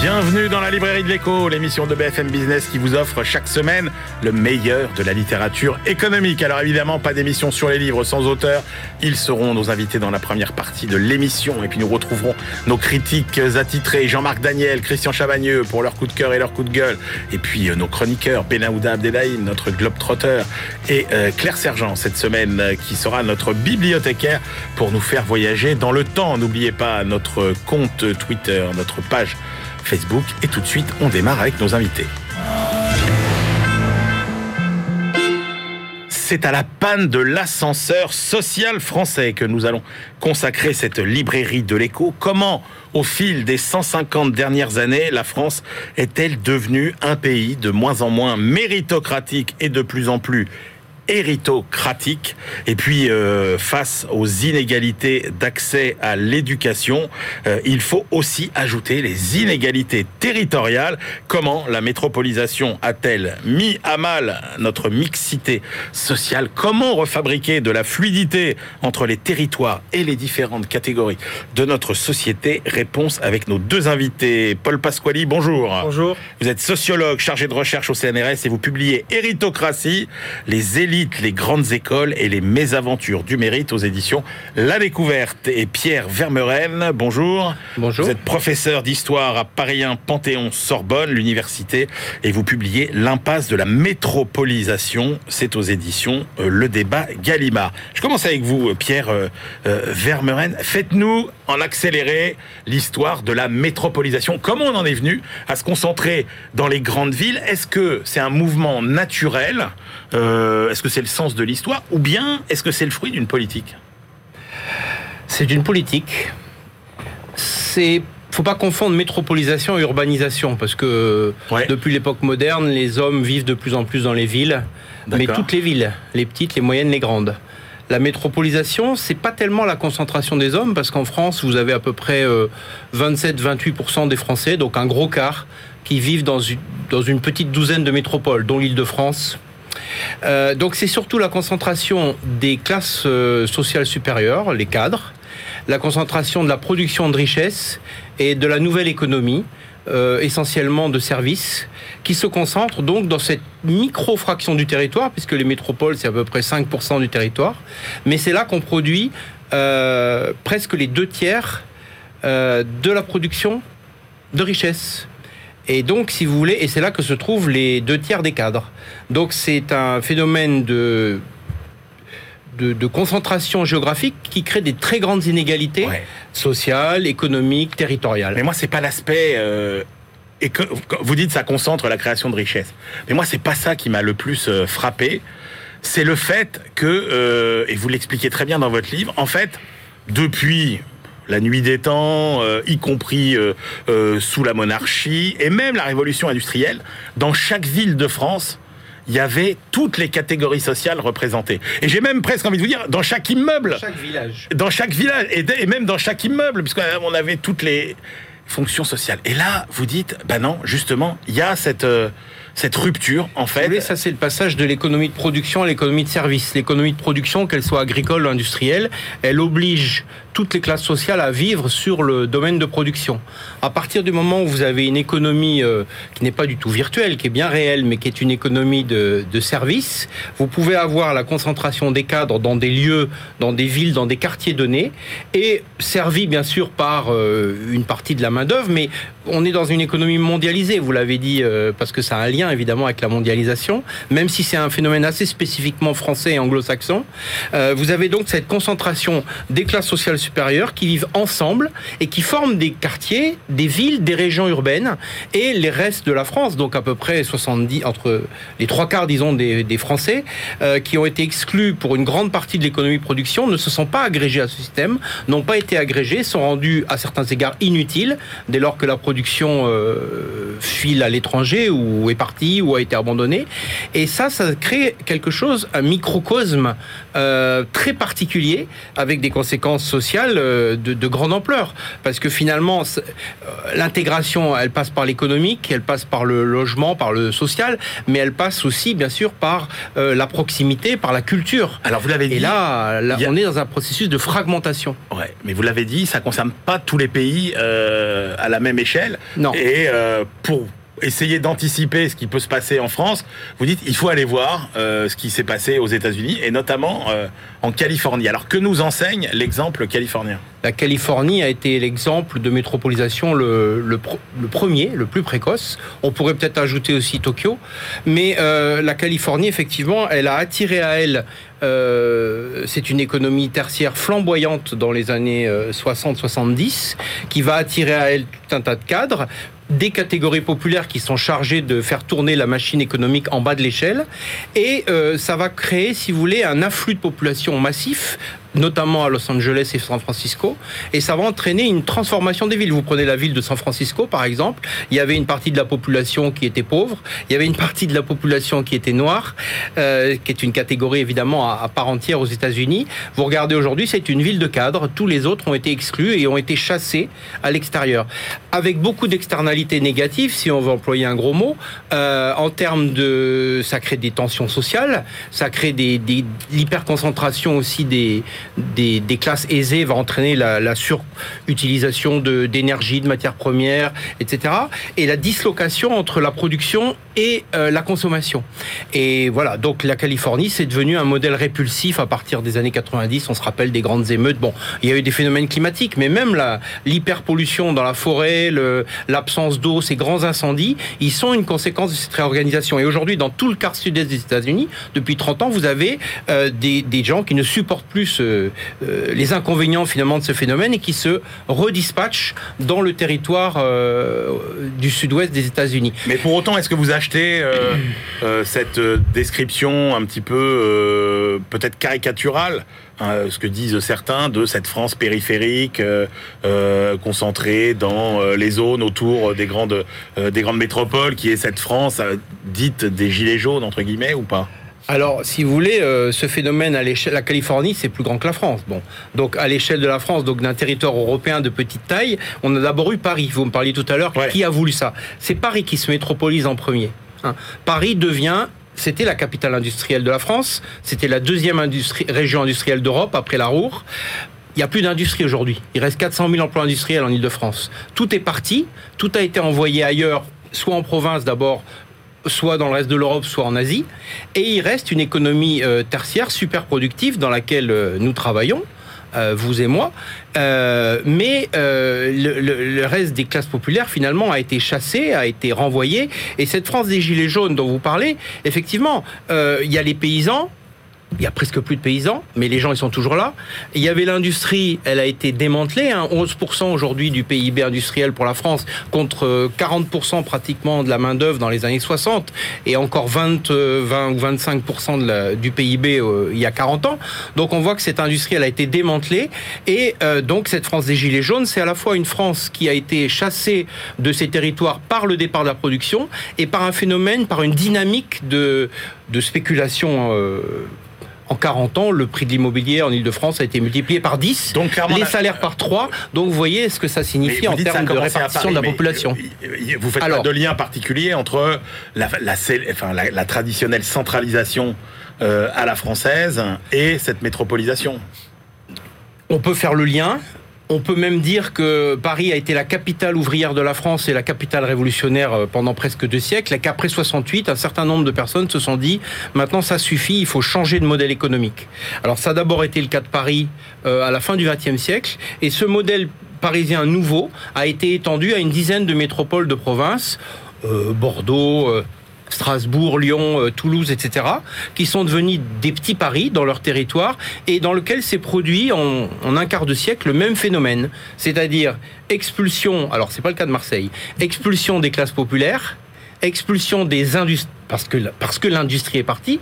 Bienvenue dans la librairie de l'écho, l'émission de BFM Business qui vous offre chaque semaine le meilleur de la littérature économique. Alors évidemment, pas d'émission sur les livres sans auteur. Ils seront nos invités dans la première partie de l'émission. Et puis nous retrouverons nos critiques attitrés, Jean-Marc Daniel, Christian Chavagneux pour leur coup de cœur et leur coup de gueule. Et puis euh, nos chroniqueurs, Benaouda Abdelhaïm, notre globe-trotteur, et euh, Claire Sergent cette semaine euh, qui sera notre bibliothécaire pour nous faire voyager dans le temps. N'oubliez pas notre compte Twitter, notre page Facebook. Et tout de suite, on démarre avec nos invités. C'est à la panne de l'ascenseur social français que nous allons consacrer cette librairie de l'écho. Comment, au fil des 150 dernières années, la France est-elle devenue un pays de moins en moins méritocratique et de plus en plus héritocratique. Et puis, euh, face aux inégalités d'accès à l'éducation, euh, il faut aussi ajouter les inégalités territoriales. Comment la métropolisation a-t-elle mis à mal notre mixité sociale? Comment refabriquer de la fluidité entre les territoires et les différentes catégories de notre société? Réponse avec nos deux invités. Paul Pasquali, bonjour. Bonjour. Vous êtes sociologue chargé de recherche au CNRS et vous publiez Héritocratie, les élites les grandes écoles et les mésaventures du mérite aux éditions La Découverte. Et Pierre Vermeren, bonjour. Bonjour. Vous êtes professeur d'histoire à Paris 1 Panthéon Sorbonne, l'université, et vous publiez L'impasse de la métropolisation. C'est aux éditions euh, Le Débat Gallimard. Je commence avec vous, Pierre euh, euh, Vermeren. Faites-nous en accéléré l'histoire de la métropolisation. Comment on en est venu à se concentrer dans les grandes villes? Est-ce que c'est un mouvement naturel Est-ce que c'est le sens de l'histoire ou bien est-ce que c'est le fruit d'une politique? C'est une politique. C'est faut pas confondre métropolisation et urbanisation parce que depuis l'époque moderne, les hommes vivent de plus en plus dans les villes, mais toutes les villes, les petites, les moyennes, les grandes. La ce c'est pas tellement la concentration des hommes, parce qu'en France, vous avez à peu près 27-28% euh, des Français, donc un gros quart, qui vivent dans une, dans une petite douzaine de métropoles, dont l'Île-de-France, euh, donc c'est surtout la concentration des classes euh, sociales supérieures, les cadres, la concentration de la production de richesses et de la nouvelle économie, euh, essentiellement de services, qui se concentrent donc dans cette micro-fraction du territoire, puisque les métropoles, c'est à peu près 5% du territoire, mais c'est là qu'on produit presque les deux tiers de la production de richesses. Et donc, si vous voulez, et c'est là que se trouvent les deux tiers des cadres. Donc, c'est un phénomène de, de, concentration géographique qui crée des très grandes inégalités sociales, économiques, territoriales. Mais moi, c'est pas l'aspect. Euh, et que, vous dites ça concentre la création de richesses. Mais moi, c'est pas ça qui m'a le plus euh, frappé. C'est le fait que, euh, et vous l'expliquez très bien dans votre livre, en fait, depuis la nuit des temps, euh, y compris euh, euh, sous la monarchie, et même la révolution industrielle, dans chaque ville de France, il y avait toutes les catégories sociales représentées. Et j'ai même presque envie de vous dire, dans chaque immeuble. Chaque village. Dans chaque village, et, même dans chaque immeuble, puisqu'on avait toutes les fonctions sociales. Et là, vous dites, ben non, justement, il y a cette cette rupture, en fait. ça, c'est le passage de l'économie de production à l'économie de service. L'économie de production, qu'elle soit agricole ou industrielle, elle oblige toutes les classes sociales à vivre sur le domaine de production. À partir du moment où vous avez une économie euh, qui n'est pas du tout virtuelle, qui est bien réelle, mais qui est une économie de, de services, vous pouvez avoir la concentration des cadres dans des lieux, dans des villes, dans des quartiers donnés, et servi bien sûr par euh, une partie de la main d'œuvre, mais on est dans une économie mondialisée, vous l'avez dit, euh, parce que ça a un lien évidemment avec la mondialisation, même si c'est un phénomène assez spécifiquement français et anglo-saxon. vous avez donc cette concentration des classes sociales qui vivent ensemble et qui forment des quartiers, des villes, des régions urbaines et les restes de la France, donc à peu près 70, entre les trois quarts, disons, des, Français, euh, qui ont été exclus pour une grande partie de l'économie de production, ne se sont pas agrégés à ce système, n'ont pas été agrégés, sont rendus à certains égards inutiles dès lors que la production euh, file à l'étranger ou est partie ou a été abandonnée. Et ça, ça crée quelque chose, un microcosme euh, très particulier avec des conséquences sociales sociale de, de, grande ampleur. Parce que finalement, l'intégration, elle passe par l'économique, elle passe par le logement, par le social, mais elle passe aussi, bien sûr, par la proximité, par la culture. Alors vous l'avez dit. Et là, on est dans un processus de fragmentation. Ouais, mais vous l'avez dit, ça concerne pas tous les pays à la même échelle. Non. Et pour essayer d'anticiper ce qui peut se passer en France, vous dites il faut aller voir euh, ce qui s'est passé aux États-Unis et notamment euh, en Californie. Alors que nous enseigne l'exemple californien? La Californie a été l'exemple de métropolisation le, premier, le plus précoce. On pourrait peut-être ajouter aussi Tokyo, mais euh, la Californie effectivement, elle a attiré à elle c'est une économie tertiaire flamboyante dans les années 60-70 qui va attirer à elle tout un tas de cadres des catégories populaires qui sont chargées de faire tourner la machine économique en bas de l'échelle. Et euh, ça va créer, si vous voulez, un afflux de population massif notamment à Los Angeles et San Francisco, et ça va entraîner une transformation des villes. Vous prenez la ville de San Francisco, par exemple, il y avait une partie de la population qui était pauvre, il y avait une partie de la population qui était noire, euh, qui est une catégorie évidemment à, part entière aux États-Unis. Vous regardez aujourd'hui, c'est une ville de cadre, tous les autres ont été exclus et ont été chassés à l'extérieur, avec beaucoup d'externalités négatives, si on veut employer un gros mot, euh, en termes de... ça crée des tensions sociales, ça crée des, des l'hyperconcentration aussi des, des, classes aisées va entraîner la, surutilisation d'énergie, de, matières premières, etc. Et la dislocation entre la production et euh, la consommation. Et voilà, donc la Californie, c'est devenu un modèle répulsif à partir des années 90. On se rappelle des grandes émeutes. Bon, il y a eu des phénomènes climatiques, mais même l'hyperpollution dans la forêt, l'absence d'eau, ces grands incendies, ils sont une conséquence de cette réorganisation. Et aujourd'hui, dans tout le quart sud-est des États-Unis, depuis 30 ans, vous avez euh, des, gens qui ne supportent plus euh, les inconvénients finalement de ce phénomène et qui se redispatchent dans le territoire du sud-ouest des États-Unis. Mais pour autant, est-ce que vous achetez euh, cette description un petit peu peut-être caricaturale hein, ce que disent certains de cette France périphérique concentrée dans les zones autour des grandes, des grandes métropoles, qui est cette France dite des gilets jaunes, entre guillemets, ou pas? Alors, si vous voulez, euh, ce phénomène à l'échelle, la Californie, c'est plus grand que la France. Bon, donc à l'échelle de la France, donc d'un territoire européen de petite taille, on a d'abord eu Paris. Vous me parliez tout à l'heure. Qui a voulu ça? C'est Paris qui se métropolise en premier. Hein. Paris devient c'était la capitale industrielle de la France, c'était la deuxième région industrielle d'Europe après la Roure. Il n'y a plus d'industrie aujourd'hui. Il reste 400 000 emplois industriels en Ile-de-France. Tout est parti, tout a été envoyé ailleurs, soit en province d'abord, soit dans le reste de l'Europe, soit en Asie. Et il reste une économie euh, tertiaire super productive dans laquelle euh, nous travaillons. Euh, vous et moi, mais le, reste des classes populaires finalement a été chassé, a été renvoyé. Et cette France des gilets jaunes dont vous parlez, effectivement, il y a les paysans, il y a presque plus de paysans, mais les gens ils sont toujours là. Il y avait l'industrie, elle a été démantelée, hein, 11% aujourd'hui du PIB industriel pour la France contre 40% euh, pratiquement de la main d'œuvre dans les années 60 et encore 20, 20 euh, ou 25% de la, du PIB euh, il y a 40 ans. Donc on voit que cette industrie elle a été démantelée et donc cette France des gilets jaunes, c'est à la fois une France qui a été chassée de ses territoires par le départ de la production et par un phénomène, par une dynamique de, de spéculation en 40 ans, le prix de l'immobilier en Ile-de-France a été multiplié par 10, donc, les salaires par 3. Donc vous voyez ce que ça signifie en termes de répartition de la population. Euh, vous faites pas de lien particulier entre la, la, traditionnelle centralisation euh, à la française et cette métropolisation on peut faire le lien. On peut même dire que Paris a été la capitale ouvrière de la France et la capitale révolutionnaire euh, pendant presque deux siècles, et qu'après 68, un certain nombre de personnes se sont dit maintenant ça suffit, il faut changer de modèle économique. Alors ça a d'abord été le cas de Paris euh, à la fin du XXe siècle, et ce modèle parisien nouveau a été étendu à une dizaine de métropoles de province. Euh, Bordeaux, Strasbourg, Lyon, euh, Toulouse, etc., qui sont devenus des petits paris dans leur territoire et dans lequel s'est produit en, un quart de siècle le même phénomène, c'est-à-dire expulsion, alors c'est pas le cas de Marseille, expulsion des classes populaires, expulsion des industries, parce que, l'industrie est partie,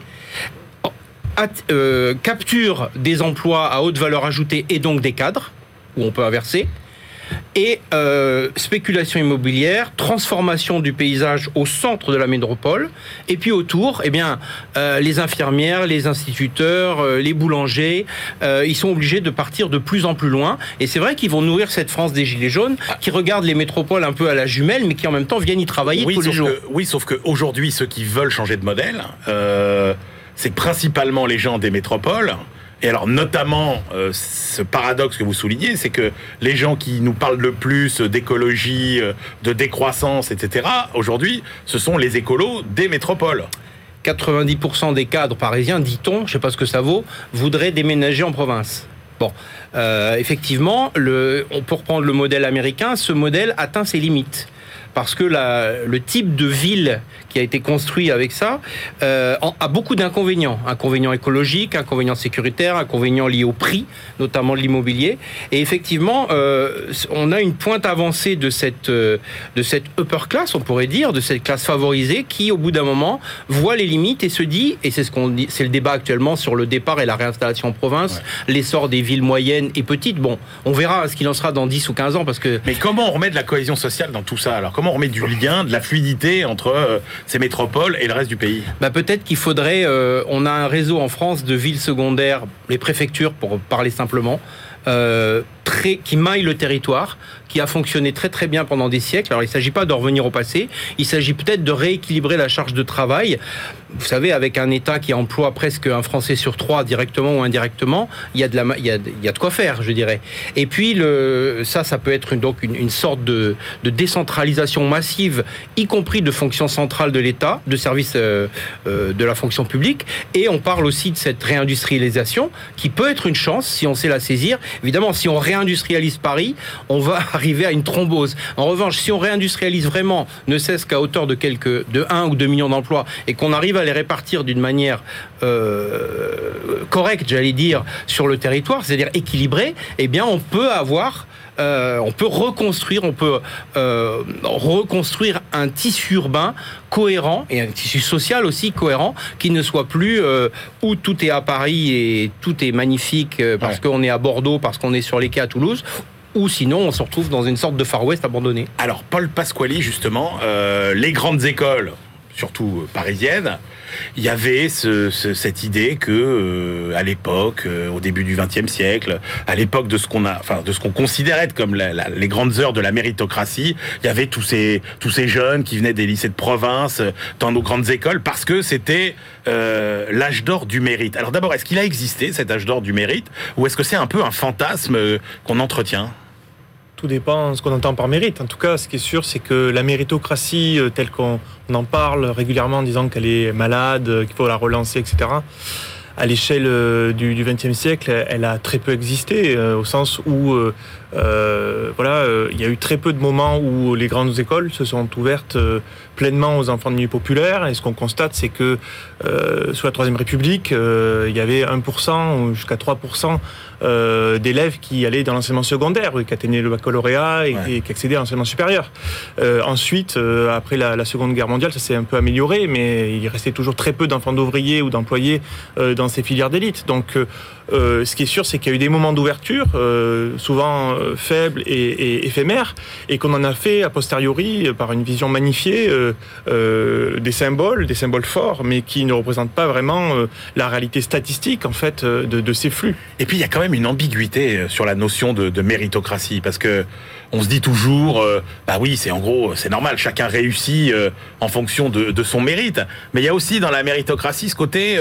euh, capture des emplois à haute valeur ajoutée et donc des cadres, où on peut inverser, Et euh, spéculation immobilière, transformation du paysage au centre de la métropole, et puis autour, eh bien, euh, les infirmières, les instituteurs, euh, les boulangers, ils sont obligés de partir de plus en plus loin. Et c'est vrai qu'ils vont nourrir cette France des Gilets jaunes, ah. qui regardent les métropoles un peu à la jumelle, mais qui en même temps viennent y travailler oui, tous les jours. oui, sauf qu'aujourd'hui, ceux qui veulent changer de modèle, c'est principalement les gens des métropoles et alors notamment euh, ce paradoxe que vous soulignez, c'est que les gens qui nous parlent le plus d'écologie, euh, de décroissance, etc., aujourd'hui, ce sont les écolos des métropoles. 90% des cadres parisiens, dit-on, je ne sais pas ce que ça vaut, voudraient déménager en province. Bon, euh, effectivement, peut reprendre le modèle américain, ce modèle atteint ses limites parce que le type de ville qui a été construit avec ça euh, a beaucoup d'inconvénients. Inconvénients écologiques, inconvénients sécuritaires, inconvénients liés au prix, notamment de l'immobilier. Et effectivement, euh, on a une pointe avancée de cette, euh, de cette upper class, on pourrait dire, de cette classe favorisée qui, au bout d'un moment, voit les limites et se dit, et c'est ce qu'on dit, c'est le débat actuellement sur le départ et la réinstallation en province, l'essor des villes moyennes et petites. Bon, on verra ce qu'il en sera dans 10 ou 15 ans parce que. Mais comment on remet de la cohésion sociale dans tout ça Alors, comment on remet du lien, de la fluidité entre euh, ces métropoles et le reste du pays bah Peut-être qu'il faudrait. Euh, on a un réseau en France de villes secondaires, les préfectures pour parler simplement, euh, qui maille le territoire, qui a fonctionné très très bien pendant des siècles. Alors il ne s'agit pas de revenir au passé, il s'agit peut-être de rééquilibrer la charge de travail. Vous savez, avec un État qui emploie presque un Français sur trois, directement ou indirectement, il y a de, la, il y a, il y a de quoi faire, je dirais. Et puis le, ça, ça peut être une, donc une, sorte de, de, décentralisation massive, y compris de fonctions centrales de l'État, de services euh, euh, de la fonction publique. Et on parle aussi de cette réindustrialisation qui peut être une chance si on sait la saisir. Évidemment, si on réindustrialise Paris, on va arriver à une thrombose. En revanche, si on réindustrialise vraiment, ne cesse qu'à hauteur de quelques, de 1 ou 2 millions d'emplois, et qu'on arrive à les répartir d'une manière euh, correcte, j'allais dire, sur le territoire, c'est-à-dire équilibrée, eh bien, on peut avoir euh, on peut reconstruire, on peut euh, reconstruire un tissu urbain cohérent et un tissu social aussi cohérent qui ne soit plus euh, où tout est à Paris et tout est magnifique parce qu'on est à Bordeaux, parce qu'on est sur les quais à Toulouse, ou sinon on se retrouve dans une sorte de Far West abandonné. Alors Paul Pasquali justement, les grandes écoles, surtout parisiennes, il y avait cette idée que euh, à l'époque, euh, au début du XXe siècle, à l'époque de ce qu'on a, enfin de ce qu'on considérait comme les grandes heures de la méritocratie, il y avait tous ces jeunes qui venaient des lycées de province euh, dans nos grandes écoles parce que c'était l'âge d'or du mérite. Alors d'abord, est-ce qu'il a existé cet âge d'or du mérite ou est-ce que c'est un peu un fantasme qu'on entretient? Tout dépend de ce qu'on entend par mérite. En tout cas, ce qui est sûr, c'est que la méritocratie, euh, telle qu'on en parle régulièrement en disant qu'elle est malade, euh, qu'il faut la relancer, etc., à l'échelle euh, du XXe siècle, elle a très peu existé, au sens où voilà, il y a eu très peu de moments où les grandes écoles se sont ouvertes pleinement aux enfants de milieu populaire. Et ce qu'on constate, c'est que sous la Troisième République, il y avait 1% jusqu'à 3% euh, d'élèves qui allaient dans l'enseignement secondaire, qui atteignaient le baccalauréat et, qui accédaient à l'enseignement supérieur. Euh, ensuite, euh, après la, Seconde Guerre mondiale, ça s'est un peu amélioré, mais il restait toujours très peu d'enfants d'ouvriers ou d'employés dans ces filières d'élite. Donc, ce qui est sûr, c'est qu'il y a eu des moments d'ouverture, souvent faibles et, éphémères, et qu'on en a fait a posteriori par une vision magnifiée des symboles, des symboles forts, mais qui ne représentent pas vraiment la réalité statistique en fait de, de ces flux. Et puis il y a quand même une ambiguïté euh, sur la notion de, méritocratie, parce que on se dit toujours, euh, bah oui, c'est en gros, c'est normal, chacun réussit euh, en fonction de, son mérite. Mais il y a aussi dans la méritocratie ce côté,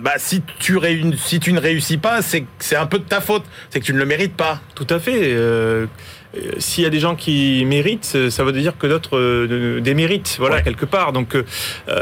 bah si tu, si tu ne réussis pas, c'est un peu de ta faute, c'est que tu ne le mérites pas. Tout à fait. Euh, s'il y a des gens qui méritent, ça veut dire que d'autres euh, déméritent, voilà, quelque part. Donc euh,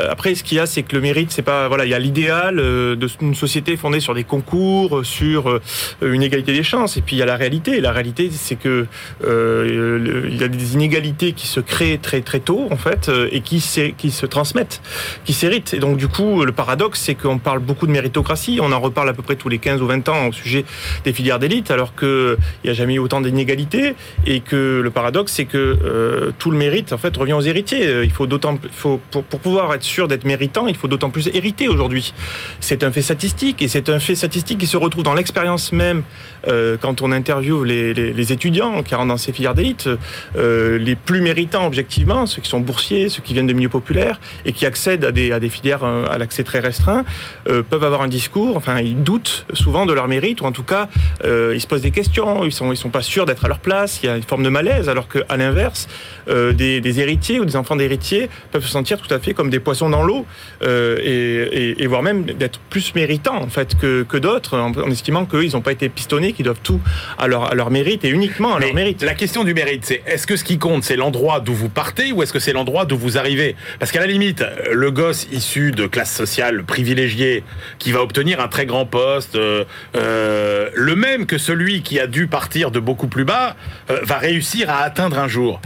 après, ce qu'il y a, c'est que le mérite, c'est pas, voilà, il y a l'idéal d'une société fondée sur des concours, sur une égalité des chances, et puis il y a la réalité. la réalité, c'est que il y a des inégalités qui se créent très très tôt, en fait, et qui, qui se transmettent, qui s'héritent. Et donc du coup, le paradoxe, c'est qu'on parle beaucoup de méritocratie, on en reparle à peu près tous les 15 ou 20 ans au sujet des filières d'élite, alors qu'il n'y a jamais eu autant d'inégalités et que le paradoxe, c'est que tout le mérite en fait revient aux héritiers. Il faut d'autant, faut pour, pouvoir être sûr d'être méritant, il faut d'autant plus hériter aujourd'hui. C'est un fait statistique et c'est un fait statistique qui se retrouve dans l'expérience même quand on interviewe les, étudiants qui rentrent dans ces filières d'élite, les plus méritants objectivement, ceux qui sont boursiers, ceux qui viennent de milieux populaires et qui accèdent à des, filières euh, à l'accès très restreint, euh, peuvent avoir un discours, enfin ils doutent souvent de leur mérite ou en tout cas euh, ils se posent des questions, ils sont, sont pas sûrs d'être à leur place, une forme de malaise alors qu'à l'inverse, des, des, héritiers ou des enfants d'héritiers peuvent se sentir tout à fait comme des poissons dans l'eau et, et, voire même d'être plus méritants en fait que, que d'autres en, estimant qu'eux ils n'ont pas été pistonnés, qu'ils doivent tout à leur, à leur mérite et uniquement à leur mérite. La question du mérite, c'est est-ce que ce qui compte c'est l'endroit d'où vous partez ou est-ce que c'est l'endroit d'où vous arrivez? Parce qu'à la limite, le gosse issu de classe sociale privilégiée qui va obtenir un très grand poste, euh, euh, le même que celui qui a dû partir de beaucoup plus bas, euh, va réussir à atteindre un jour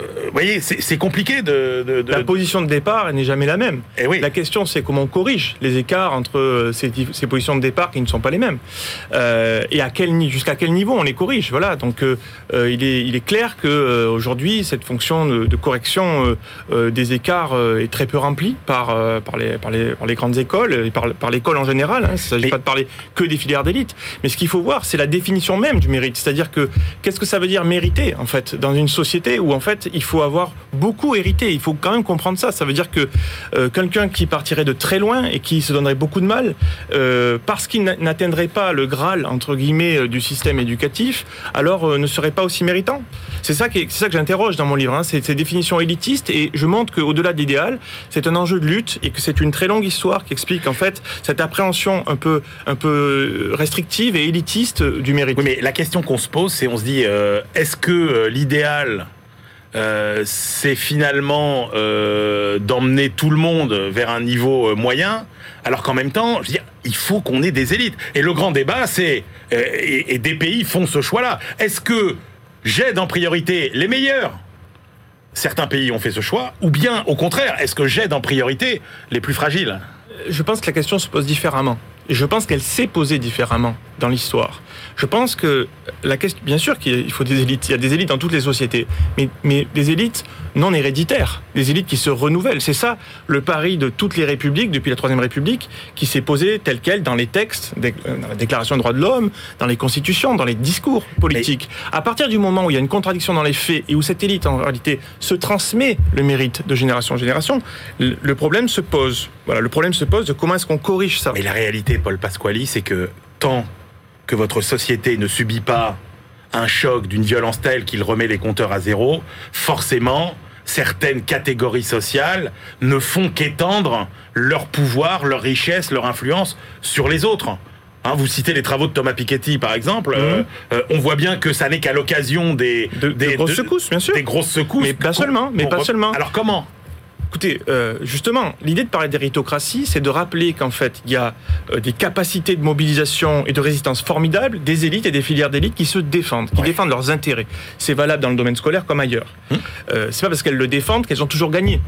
vous voyez, c'est compliqué de, La position de départ n'est jamais la même. Et eh oui. La question, c'est comment on corrige les écarts entre euh, ces, ces, positions de départ qui ne sont pas les mêmes. Euh, et à quel, jusqu'à quel niveau on les corrige. Voilà. Donc, euh, il, est, il est clair qu'aujourd'hui, cette fonction de, correction des écarts est très peu remplie par, par, les, par, les, par les grandes écoles et par, par l'école en général. Hein. Il ne s'agit pas de parler que des filières d'élite. Mais ce qu'il faut voir, c'est la définition même du mérite. C'est-à-dire que qu'est-ce que ça veut dire mériter, en fait, dans une société où, en fait, il faut avoir beaucoup hérité. Il faut quand même comprendre ça. Ça veut dire que euh, quelqu'un qui partirait de très loin et qui se donnerait beaucoup de mal, euh, parce qu'il n'atteindrait pas le Graal, entre guillemets, euh, du système éducatif, alors ne serait pas aussi méritant. C'est ça, ça que j'interroge dans mon livre, hein, ces définitions élitistes, et je montre qu'au-delà de l'idéal, c'est un enjeu de lutte et que c'est une très longue histoire qui explique en fait cette appréhension un peu, un peu restrictive et élitiste du mérite. Mais la question qu'on se pose, c'est on se dit, est-ce que l'idéal euh, c'est finalement euh, d'emmener tout le monde vers un niveau euh, moyen, alors qu'en même temps, je veux il faut qu'on ait des élites. Et le grand débat, c'est et, des pays font ce choix-là. Est-ce que j'aide en priorité les meilleurs? Certains pays ont fait ce choix, ou bien au contraire, est-ce que j'aide en priorité les plus fragiles? Je pense que la question se pose différemment. Et je pense qu'elle s'est posée différemment dans l'histoire. Je pense que la question, bien sûr qu'il faut des élites, il y a des élites dans toutes les sociétés, mais, mais des élites non héréditaires, des élites qui se renouvellent. C'est ça le pari de toutes les républiques depuis la Troisième République, qui s'est posé tel quel dans les textes, dans la Déclaration des droits de l'homme, dans les constitutions, dans les discours politiques. À partir du moment où il y a une contradiction dans les faits et où cette élite en réalité se transmet le mérite de génération en génération, le problème se pose. Voilà, le problème se pose de comment est-ce qu'on corrige ça. Mais la réalité, Paul Pasquali, c'est que tant que votre société ne subit pas un choc d'une violence telle qu'il remet les compteurs à zéro, forcément, certaines catégories sociales ne font qu'étendre leur pouvoir, leur richesse, leur influence sur les autres. Hein, vous citez les travaux de Thomas Piketty, par exemple. Mhm. Euh, euh, on voit bien que ça n'est qu'à l'occasion des, des grosses secousses, bien sûr. Des grosses secousses. Mais pas seulement. Mais pas seulement. Alors comment Écoutez, euh, justement, l'idée de parler d'héritocratie, c'est de rappeler qu'en fait, il y a euh, des capacités de mobilisation et de résistance formidables des élites et des filières d'élites qui se défendent, qui défendent leurs intérêts. C'est valable dans le domaine scolaire comme ailleurs. Hum. Euh, c'est pas parce qu'elles le défendent qu'elles ont toujours gagné.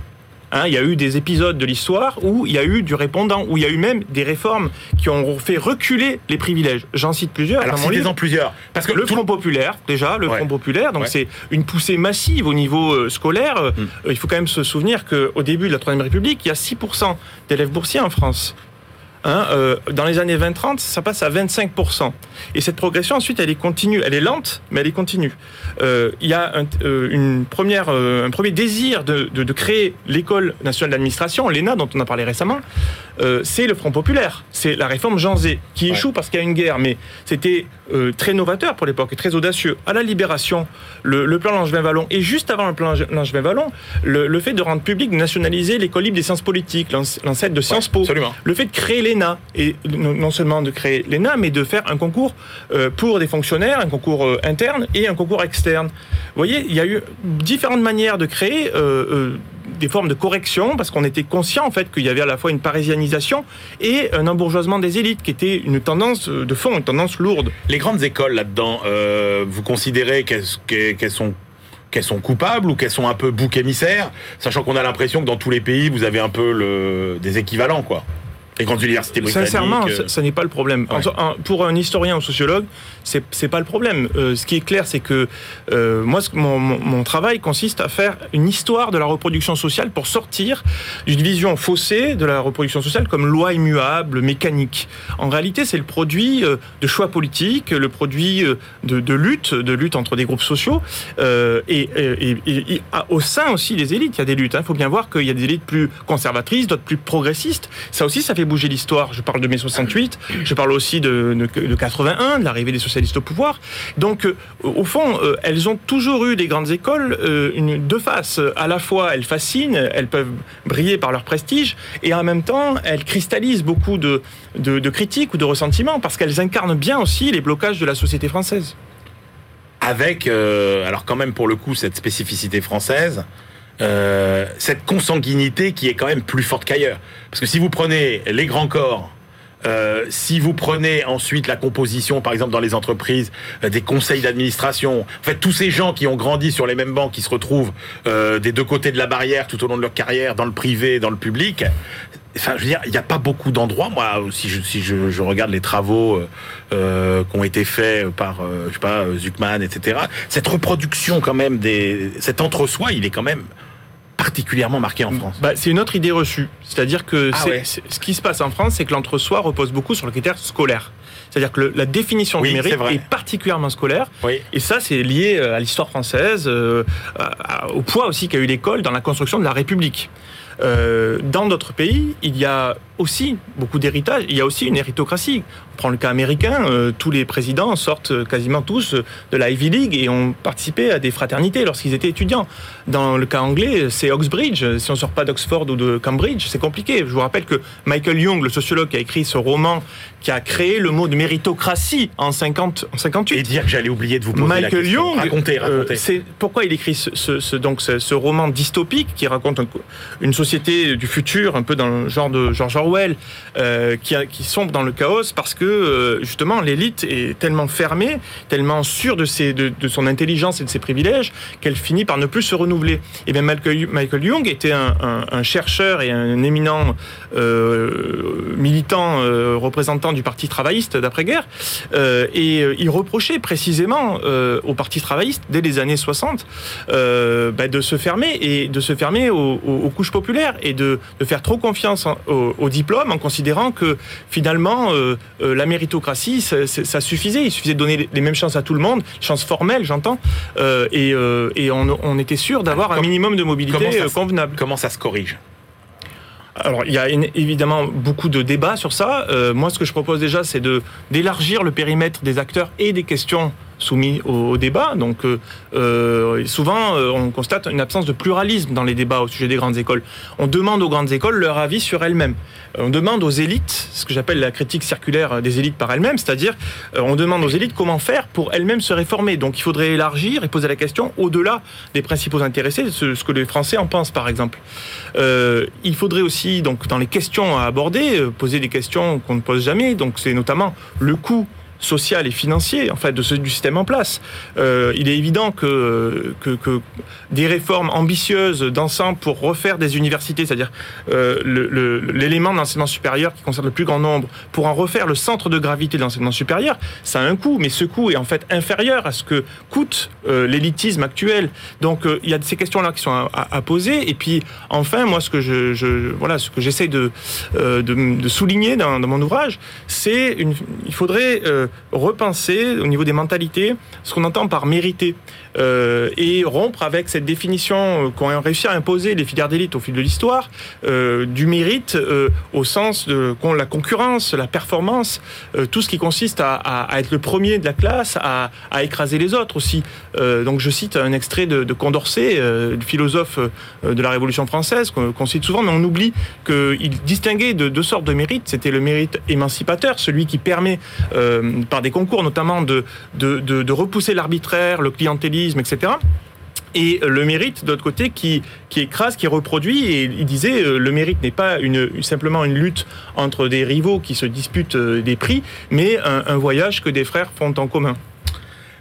Hein, il y a eu des épisodes de l'histoire où il y a eu du répondant, où il y a eu même des réformes qui ont fait reculer les privilèges. J'en cite plusieurs. Alors citez-en plusieurs. Parce que le Front populaire, déjà, le Front populaire, donc c'est une poussée massive au niveau euh, scolaire. Euh, hmm. il faut quand même se souvenir qu'au début de la Troisième République, il y a 6% d'élèves boursiers en France. Hein, euh, dans les années 20-30, ça passe à 25%. Et cette progression, ensuite, elle est continue. Elle est lente, mais elle est continue. Euh, il y a un, euh, une première, un premier désir de, de, de créer l'école nationale d'administration, l'ENA, dont on a parlé récemment. c'est le Front populaire. C'est la réforme Jean Zé, qui échoue parce qu'il y a une guerre. Mais c'était très novateur pour l'époque et très audacieux. À la Libération, le, le plan Langevin-Vallon, et juste avant le plan Langevin-Vallon, le, le, fait de rendre public, de nationaliser l'école libre des sciences politiques, l'ancêtre de Sciences Po. Le fait de créer l'ENA, et non seulement de créer l'ENA, mais de faire un concours euh, pour des fonctionnaires, un concours euh, interne et un concours externe. Vous voyez, il y a eu différentes manières de créer euh, des formes de correction, parce qu'on était conscient en fait qu'il y avait à la fois une parisianisation et un embourgeoisement des élites, qui était une tendance de fond, une tendance lourde. Les grandes écoles là-dedans, vous considérez qu'elles sont qu'elles sont coupables ou qu'elles sont un peu bouc émissaires, sachant qu'on a l'impression que dans tous les pays, vous avez un peu le... des équivalents, quoi? Grandes universités britanniques. Sincèrement, ça, n'est pas le problème. pour un historien ou sociologue, c'est n'est pas le problème. ce qui est clair, c'est que moi, mon, mon, travail consiste à faire une histoire de la reproduction sociale pour sortir d'une vision faussée de la reproduction sociale comme loi immuable, mécanique. En réalité, c'est le produit de choix politiques, le produit de, de lutte, de lutte entre des groupes sociaux, et, et, au sein aussi des élites, il y a des luttes. Il hein. faut bien voir qu'il y a des élites plus conservatrices, d'autres plus progressistes. Ça aussi, ça fait bouger l'histoire. Je parle de mai 68, je parle aussi de, de, 81, de l'arrivée des socialistes au pouvoir. Donc, euh, au fond, euh, elles ont toujours eu des grandes écoles euh, une, deux faces. À la fois, elles fascinent, elles peuvent briller par leur prestige, et en même temps, elles cristallisent beaucoup de, de critiques ou de ressentiments, parce qu'elles incarnent bien aussi les blocages de la société française avec, alors quand même pour le coup, cette spécificité française, euh, cette consanguinité qui est quand même plus forte qu'ailleurs. Parce que si vous prenez les grands corps, euh, si vous prenez ensuite la composition, par exemple dans les entreprises, euh, des conseils d'administration, en fait tous ces gens qui ont grandi sur les mêmes bancs, qui se retrouvent des deux côtés de la barrière tout au long de leur carrière, dans le privé, dans le public. Enfin, je veux dire, il n'y a pas beaucoup d'endroits. Moi, si je, si je, regarde les travaux qui ont été faits par, je sais pas, Zuckman, etc. Cette reproduction quand même des, cet entre-soi, il est quand même particulièrement marqué en France bah, C'est une autre idée reçue. C'est-à-dire que ah ce qui se passe en France, c'est que l'entre-soi repose beaucoup sur le critère scolaire. C'est-à-dire que la définition du mérite est, particulièrement scolaire. Et ça, c'est lié euh, à l'histoire française, euh, au poids aussi qu'a eu l'école dans la construction de la République. Euh, dans d'autres pays, il y a aussi beaucoup d'héritage. Il y a aussi une héritocratie. On prend le cas américain, euh, tous les présidents sortent quasiment tous de la Ivy League et ont participé à des fraternités lorsqu'ils étaient étudiants. Dans le cas anglais, c'est Oxbridge. Si on ne sort pas d'Oxford ou de Cambridge, c'est compliqué. Je vous rappelle que Michael Young, le sociologue qui a écrit ce roman, qui a créé le mot de méritocratie en, 50, en 58. Et dire que j'allais oublier de vous poser Michael la question. Young, racontez, euh, c'est pourquoi il écrit ce, donc ce, roman dystopique qui raconte une société du futur, un peu dans le genre de George Orwell, euh, qui, qui, sombre dans le chaos parce que euh, justement l'élite est tellement fermée, tellement sûre de, ses, de, son intelligence et de ses privilèges qu'elle finit par ne plus se renouveler. Et bien Michael, Young était un, chercheur et un éminent euh, militant représentant du Parti travailliste d'après-guerre, et il reprochait précisément au Parti travailliste dès les années 60 bah, de se fermer et de se fermer aux, couches populaires et de, faire trop confiance au diplôme en considérant que finalement euh, euh, la méritocratie ça, suffisait, il suffisait de donner les mêmes chances à tout le monde, chances formelles j'entends, euh, et, on, était sûr d'avoir un minimum de mobilité convenable. Comment ça se corrige? Alors, il y a évidemment beaucoup de débats sur ça. moi, ce que je propose déjà, c'est de d'élargir le périmètre des acteurs et des questions soumis au, débat. Donc euh, euh, souvent, euh, on constate une absence de pluralisme dans les débats au sujet des grandes écoles. On demande aux grandes écoles leur avis sur elles-mêmes. On demande aux élites, ce que j'appelle la critique circulaire des élites par elles-mêmes, c'est-à-dire on demande aux élites comment faire pour elles-mêmes se réformer. Donc il faudrait élargir et poser la question au-delà des principaux intéressés, ce, que les Français en pensent par exemple. il faudrait aussi, donc dans les questions à aborder, poser des questions qu'on ne pose jamais. Donc c'est notamment le coût social et financier en fait de ce, du système en place. Euh, il est évident que, que, des réformes ambitieuses d'ensemble pour refaire des universités, c'est-à-dire euh, l'élément d'enseignement supérieur qui concerne le plus grand nombre, pour en refaire le centre de gravité de l'enseignement supérieur, ça a un coût, mais ce coût est en fait inférieur à ce que coûte euh, l'élitisme actuel. Donc il y a ces questions-là qui sont à, poser. Et puis enfin, moi ce que je, voilà ce que j'essaie de, de, souligner dans, dans, mon ouvrage, c'est il faudrait repenser au niveau des mentalités ce qu'on entend par mériter. Euh, et rompre avec cette définition euh, qu'ont réussi à imposer les filières d'élite au fil de l'histoire euh, du mérite au sens de la concurrence, la performance, tout ce qui consiste à, être le premier de la classe, à, écraser les autres aussi. donc je cite un extrait de, Condorcet, du philosophe de la Révolution française, qu'on cite souvent, mais on oublie qu'il distinguait de deux sortes de mérite. C'était le mérite émancipateur, celui qui permet, par des concours notamment, de, de, de repousser l'arbitraire, le clientélisme, etc et le mérite d'autre côté qui, qui écrase, qui reproduit. Et il disait euh, le mérite n'est pas une, simplement une lutte entre des rivaux qui se disputent euh, des prix, mais un, voyage que des frères font en commun.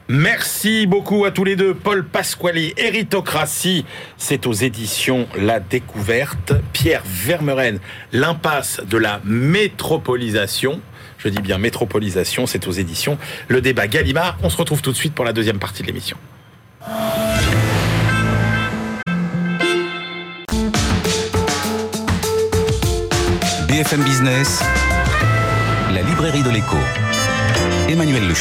Merci beaucoup à tous les deux. Paul Pasquali, Héritocratie, c'est aux éditions La Découverte. Pierre Vermeren, L'impasse de la métropolisation. Je dis bien métropolisation, c'est aux éditions Le Débat Gallimard. On se retrouve tout de suite pour la deuxième partie de l'émission. BFM Business, la librairie de l'écho. Emmanuel Le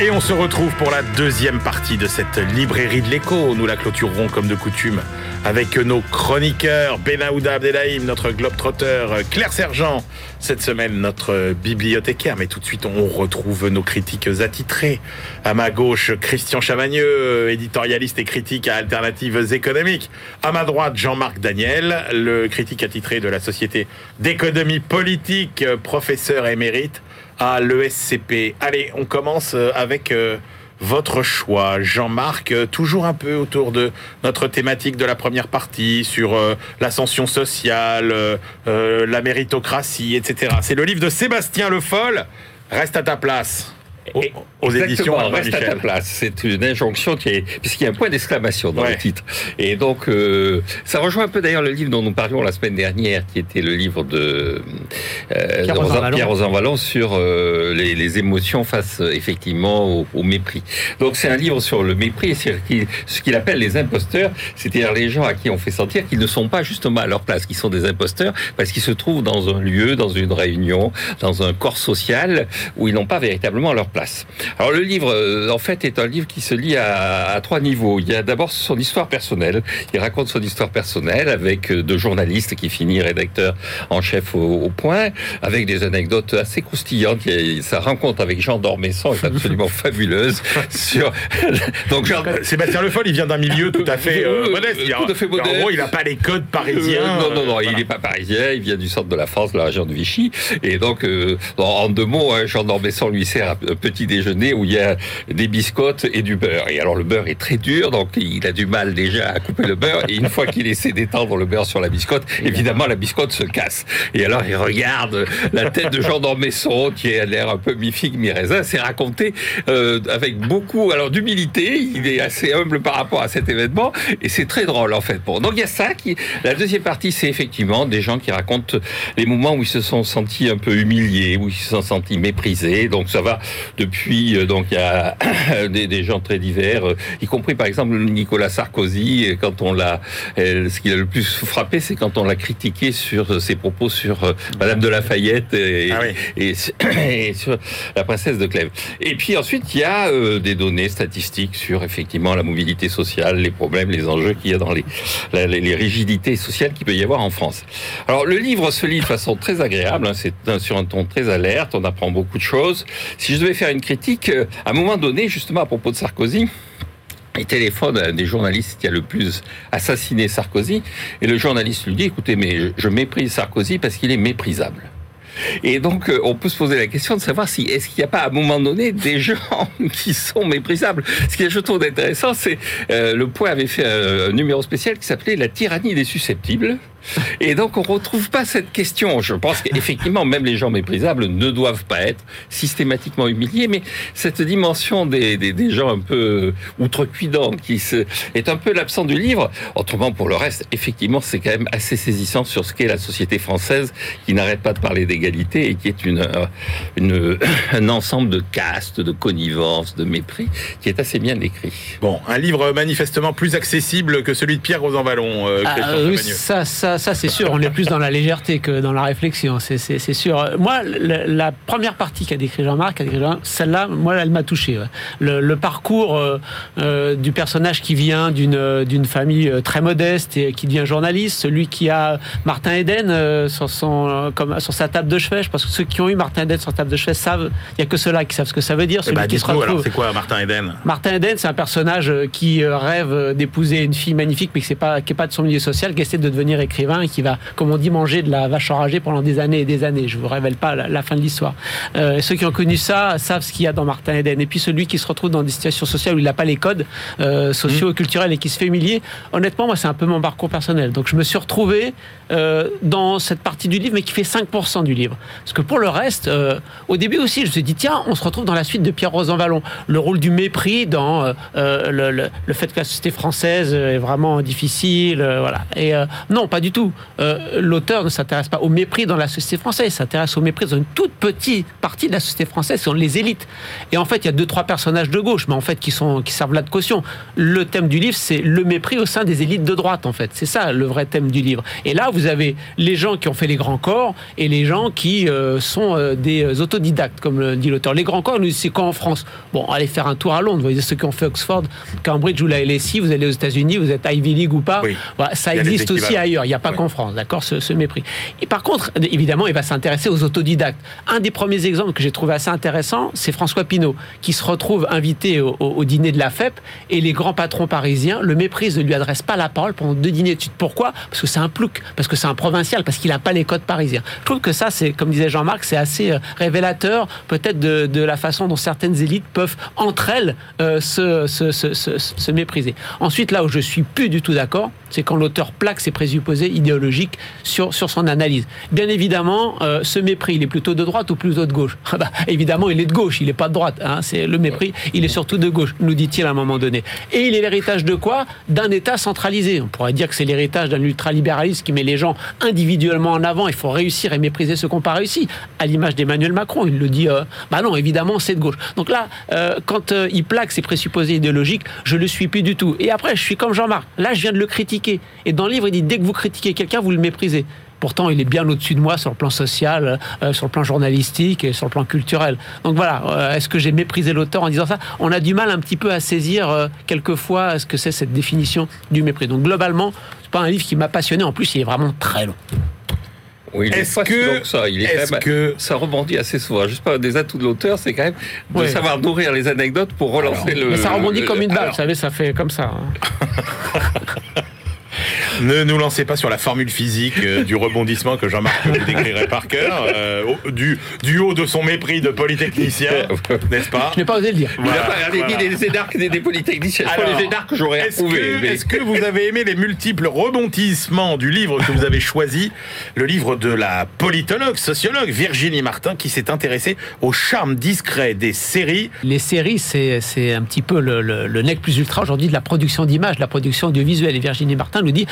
Et on se retrouve pour la deuxième partie de cette librairie de l'écho. Nous la clôturerons comme de coutume avec nos chroniqueurs Benaouda Abdelhaim, notre globe-trotteur Claire Sergent, cette semaine notre bibliothécaire. Mais tout de suite, on retrouve nos critiques attitrés. À ma gauche, Christian Chavagneux, éditorialiste et critique à Alternatives économiques. À ma droite, Jean-Marc Daniel, le critique attitré de la Société d'économie politique, professeur émérite à l'ESCP. Allez, on commence euh, avec euh, votre choix, Jean-Marc, euh, toujours un peu autour de notre thématique de la première partie, sur l'ascension sociale, la méritocratie, etc. C'est le livre de Sébastien Le Foll. Reste à ta place aux éditions reste à ta place. C'est une injonction qui est puisqu'il y a un point d'exclamation dans le titre. Et donc euh, ça rejoint un peu d'ailleurs le livre dont nous parlions la semaine dernière, qui était le livre de euh, Pierre Rosanvallon sur euh, les, les, émotions face effectivement au, mépris. Donc c'est un livre sur le mépris, ce qu'il appelle les imposteurs, c'est-à-dire les gens à qui on fait sentir qu'ils ne sont pas justement à leur place, qu'ils sont des imposteurs parce qu'ils se trouvent dans un lieu, dans une réunion, dans un corps social où ils n'ont pas véritablement leur place. Alors le livre, euh, en fait, est un livre qui se lit à, trois niveaux. Il y a d'abord son histoire personnelle. Il raconte son histoire personnelle avec euh, deux journalistes qui finit rédacteur en chef au, point, avec des anecdotes assez croustillantes. sa rencontre avec Jean d'Ormesson est absolument fabuleuse. Sur donc Jean... Sébastien Le Foll, il vient d'un milieu tout à fait euh, modeste. Tout à fait modeste. En gros, il n'a pas les codes parisiens. non, non, non, il n'est pas parisien. Il vient du centre de la France, de la région de Vichy. Et donc, en deux mots, hein, Jean d'Ormesson lui sert un petit déjeuner où il y a des biscottes et du beurre. Et alors le beurre est très dur, donc il a du mal déjà à couper le beurre. Et une fois qu'il essaie d'étendre le beurre sur la biscotte, évidemment la biscotte se casse. Et alors il regarde la tête de Jean d'Ormesson qui a l'air un peu mi-figue, mi-raisin. C'est raconté euh, avec beaucoup alors d'humilité. Il est assez humble par rapport à cet événement et c'est très drôle en fait. Bon, donc il y a ça. Qui... La deuxième partie, c'est effectivement des gens qui racontent les moments où ils se sont sentis un peu humiliés, où ils se sont sentis méprisés. Donc ça va depuis euh, donc il y a des, gens très divers, euh, y compris par exemple Nicolas Sarkozy. Quand on l'a, euh, ce qui a le plus frappé, c'est quand on l'a critiqué sur ses propos sur Madame de Lafayette et, ah et, sur la princesse de Clèves. Et puis ensuite, il y a des données statistiques sur effectivement la mobilité sociale, les problèmes, les enjeux qu'il y a dans les, les, rigidités sociales qu'il peut y avoir en France. Alors le livre se lit de façon très agréable, hein, c'est sur un ton très alerte, on apprend beaucoup de choses. Si je devais faire une critique, euh, à un moment donné, justement à propos de Sarkozy, il téléphone à un des journalistes qui a le plus assassiné Sarkozy, et le journaliste lui dit, écoutez, mais je méprise Sarkozy parce qu'il est méprisable. Et donc, euh, on peut se poser la question de savoir si est-ce qu'il n'y a pas à un moment donné des gens qui sont méprisables? Ce qui est, je trouve intéressant, c'est euh, le Point avait fait un numéro spécial qui s'appelait La tyrannie des susceptibles. Et donc, on retrouve pas cette question. Je pense qu'effectivement, même les gens méprisables ne doivent pas être systématiquement humiliés, mais cette dimension des, des, des gens un peu outrecuidants qui se, est un peu l'absent du livre. Autrement, pour le reste, effectivement, c'est quand même assez saisissant sur ce qu'est la société française qui n'arrête pas de parler d'égalité et qui est une, euh, une, un ensemble de castes, de connivence, de mépris qui est assez bien écrit. Bon, un livre manifestement plus accessible que celui de Pierre Rosanvallon. Euh, ah, oui, ça, ça ça, c'est sûr. On est plus dans la légèreté que dans la réflexion, c'est sûr. Moi, la, première partie qu'a décrit Jean-Marc, celle-là, moi, elle m'a touché. Le, parcours euh, euh, du personnage qui vient d'une famille euh, très modeste et qui devient journaliste, celui qui a Martin Eden sur, son, comme, sur sa table de chevet. Je pense que ceux qui ont eu Martin Eden sur sa table de chevet savent, il n'y a que ceux-là qui savent ce que ça veut dire. Celui bah, qui c'est quoi Martin Eden? Martin Eden, c'est un personnage qui rêve d'épouser une fille magnifique, mais qui n'est pas, qui est pas de son milieu social, qui essaie de devenir écrivain écrivain qui va, comme on dit, manger de la vache enragée pendant des années et des années. Je vous révèle pas la, fin de l'histoire. Euh, ceux qui ont connu ça savent ce qu'il y a dans Martin Eden. Et puis celui qui se retrouve dans des situations sociales où il n'a pas les codes euh, sociaux et culturels et qui se fait humilier, honnêtement, moi, c'est un peu mon parcours personnel. Donc je me suis retrouvé euh, dans cette partie du livre, mais qui fait 5% du livre. Parce que pour le reste, au début aussi, je me suis dit, tiens, on se retrouve dans la suite de Pierre Rosan Vallon. Le rôle du mépris dans le, le, fait que la société française est vraiment difficile. voilà. Et non, pas du tout. L'auteur ne s'intéresse pas au mépris dans la société française, il s'intéresse au mépris dans une toute petite partie de la société française, ce sont les élites. Et en fait, il y a deux, trois personnages de gauche, mais en fait, qui, sont, qui servent là de caution. Le thème du livre, c'est le mépris au sein des élites de droite, en fait. C'est ça le vrai thème du livre. Et là, vous avez les gens qui ont fait les grands corps et les gens qui euh, sont euh, des autodidactes, comme le dit l'auteur. Les grands corps, c'est quoi en France? Bon, allez faire un tour à Londres. Vous voyez ceux qui ont fait Oxford, Cambridge ou la LSI, vous allez aux États-Unis, vous êtes Ivy League ou pas? Voilà, ça existe aussi ailleurs. Il n'y a pas qu'en France, d'accord, ce, mépris. Et par contre, évidemment, il va s'intéresser aux autodidactes. Un des premiers exemples que j'ai trouvé assez intéressant, c'est François Pinault, qui se retrouve invité au, dîner de la FEP et les grands patrons parisiens le méprisent, ne lui adressent pas la parole pendant deux dîners de suite. Pourquoi? Parce que c'est un plouc, parce que c'est un provincial, parce qu'il n'a pas les codes parisiens. Je trouve que ça, c'est, comme disait Jean-Marc, c'est assez euh, révélateur peut-être de, la façon dont certaines élites peuvent entre elles euh, se, se, mépriser. Ensuite, là où je suis plus du tout d'accord, c'est quand l'auteur plaque ses présupposés idéologiques sur, sur son analyse. Bien évidemment, euh, ce mépris, il est plutôt de droite ou plutôt de gauche ah bah, Évidemment, il est de gauche, il n'est pas de droite. Hein, c'est le mépris, il est surtout de gauche, nous dit-il à un moment donné. Et il est l'héritage de quoi? D'un État centralisé. On pourrait dire que c'est l'héritage d'un ultralibéralisme qui met les gens individuellement en avant. Il faut réussir et mépriser ce qu'on pas réussi. À l'image d'Emmanuel Macron, il le dit. Euh, bah non, évidemment, c'est de gauche. Donc là, euh, quand il plaque ses présupposés idéologiques, je le suis plus du tout. Et après, je suis comme Jean-Marc. Là, je viens de le critiquer. Et dans le livre, il dit dès que vous critiquez quelqu'un, vous le méprisez. Pourtant, il est bien au-dessus de moi sur le plan social, sur le plan journalistique et sur le plan culturel. Donc voilà, est-ce que j'ai méprisé l'auteur en disant ça? On a du mal un petit peu à saisir quelquefois ce que c'est cette définition du mépris. Donc globalement, c'est pas un livre qui m'a passionné. En plus, il est vraiment très long. Oui, il est, que, ça. Il est, que ça rebondit assez souvent. Juste pas des atouts de l'auteur, c'est quand même de savoir nourrir les anecdotes pour relancer le. Mais ça rebondit comme une balle, vous savez, ça fait comme ça. Hein. Ne nous lancez pas sur la formule physique euh, du rebondissement que Jean-Marc vous décrirait par cœur, euh, du, du, haut de son mépris de polytechnicien, n'est-ce pas Je n'ai pas osé le dire. Il n'a pas dit des édarques des, des polytechniciens. Alors, les édarques, j'aurais approuvé. Est-ce que vous avez aimé les multiples rebondissements du livre que vous avez choisi, le livre de la politologue, sociologue Virginie Martin, qui s'est intéressée au charme discret des séries Les séries, c'est un petit peu le, le, nec plus ultra aujourd'hui de la production d'images, de la production audiovisuelle. Et Virginie Martin nous dit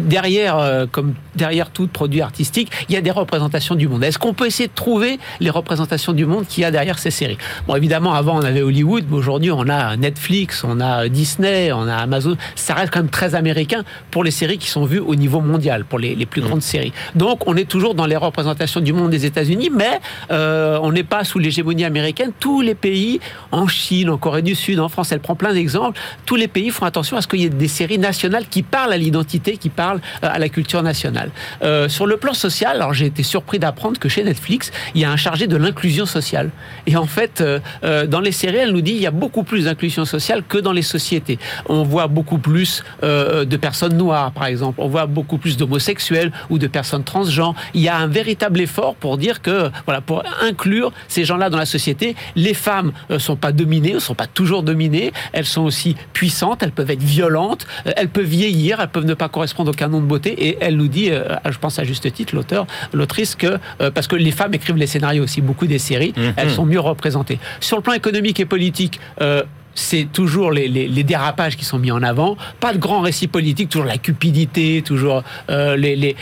derrière, euh, comme derrière tout produit artistique, il y a des représentations du monde. Est-ce qu'on peut essayer de trouver les représentations du monde qu'il y a derrière ces séries? Bon, évidemment, avant on avait Hollywood, mais aujourd'hui on a Netflix, on a Disney, on a Amazon. Ça reste quand même très américain pour les séries qui sont vues au niveau mondial, pour les, plus mmh. grandes séries. Donc on est toujours dans les représentations du monde des États-Unis, mais euh, on n'est pas sous l'hégémonie américaine. Tous les pays, en Chine, en Corée du Sud, en France, elle prend plein d'exemples. Tous les pays font attention à ce qu'il y ait des séries nationales qui parlent à l'identité qui parle euh, à la culture nationale. Euh, sur le plan social, alors j'ai été surpris d'apprendre que chez Netflix, il y a un chargé de l'inclusion sociale. Et en fait, euh, dans les séries, elle nous dit il y a beaucoup plus d'inclusion sociale que dans les sociétés. On voit beaucoup plus de personnes noires, par exemple. On voit beaucoup plus d'homosexuels ou de personnes transgenres. Il y a un véritable effort pour dire que, voilà, pour inclure ces gens-là dans la société. Les femmes ne sont pas dominées, ne sont pas toujours dominées. Elles sont aussi puissantes, elles peuvent être violentes, elles peuvent vieillir, elles peuvent ne pas correspondent au canon de beauté. Et elle nous dit, euh, je pense à juste titre, l'auteur, l'autrice, que euh, parce que les femmes écrivent les scénarios aussi, beaucoup des séries, mhm. elles sont mieux représentées. Sur le plan économique et politique, euh, c'est toujours les, dérapages qui sont mis en avant. Pas de grands récits politiques, toujours la cupidité, toujours euh, les,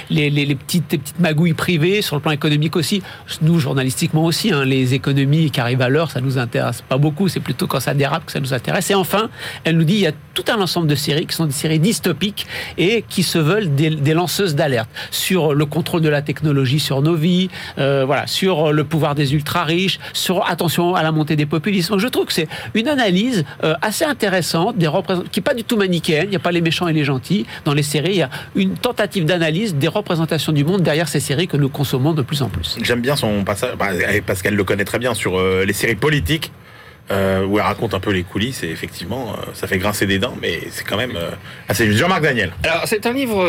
petites, petites magouilles privées, sur le plan économique aussi. Nous, journalistiquement aussi, hein, les économies qui arrivent à l'heure, ça nous intéresse pas beaucoup. C'est plutôt quand ça dérape que ça nous intéresse. Et enfin, elle nous dit il y a tout un ensemble de séries qui sont des séries dystopiques et qui se veulent des, lanceuses d'alerte sur le contrôle de la technologie sur nos vies, euh, sur le pouvoir des ultra riches, sur attention à la montée des populismes. Je trouve que c'est une analyse euh, assez intéressante, des qui n'est pas du tout manichéenne. Il n'y a pas les méchants et les gentils. Dans les séries, il y a une tentative d'analyse des représentations du monde derrière ces séries que nous consommons de plus en plus. J'aime bien son passage, bah, parce qu'elle le connaît très bien sur euh, les séries politiques. Euh, où elle raconte un peu les coulisses et effectivement, euh, ça fait grincer des dents, mais c'est quand même euh, assez juste. Jean-Marc Daniel. Alors, c'est un livre,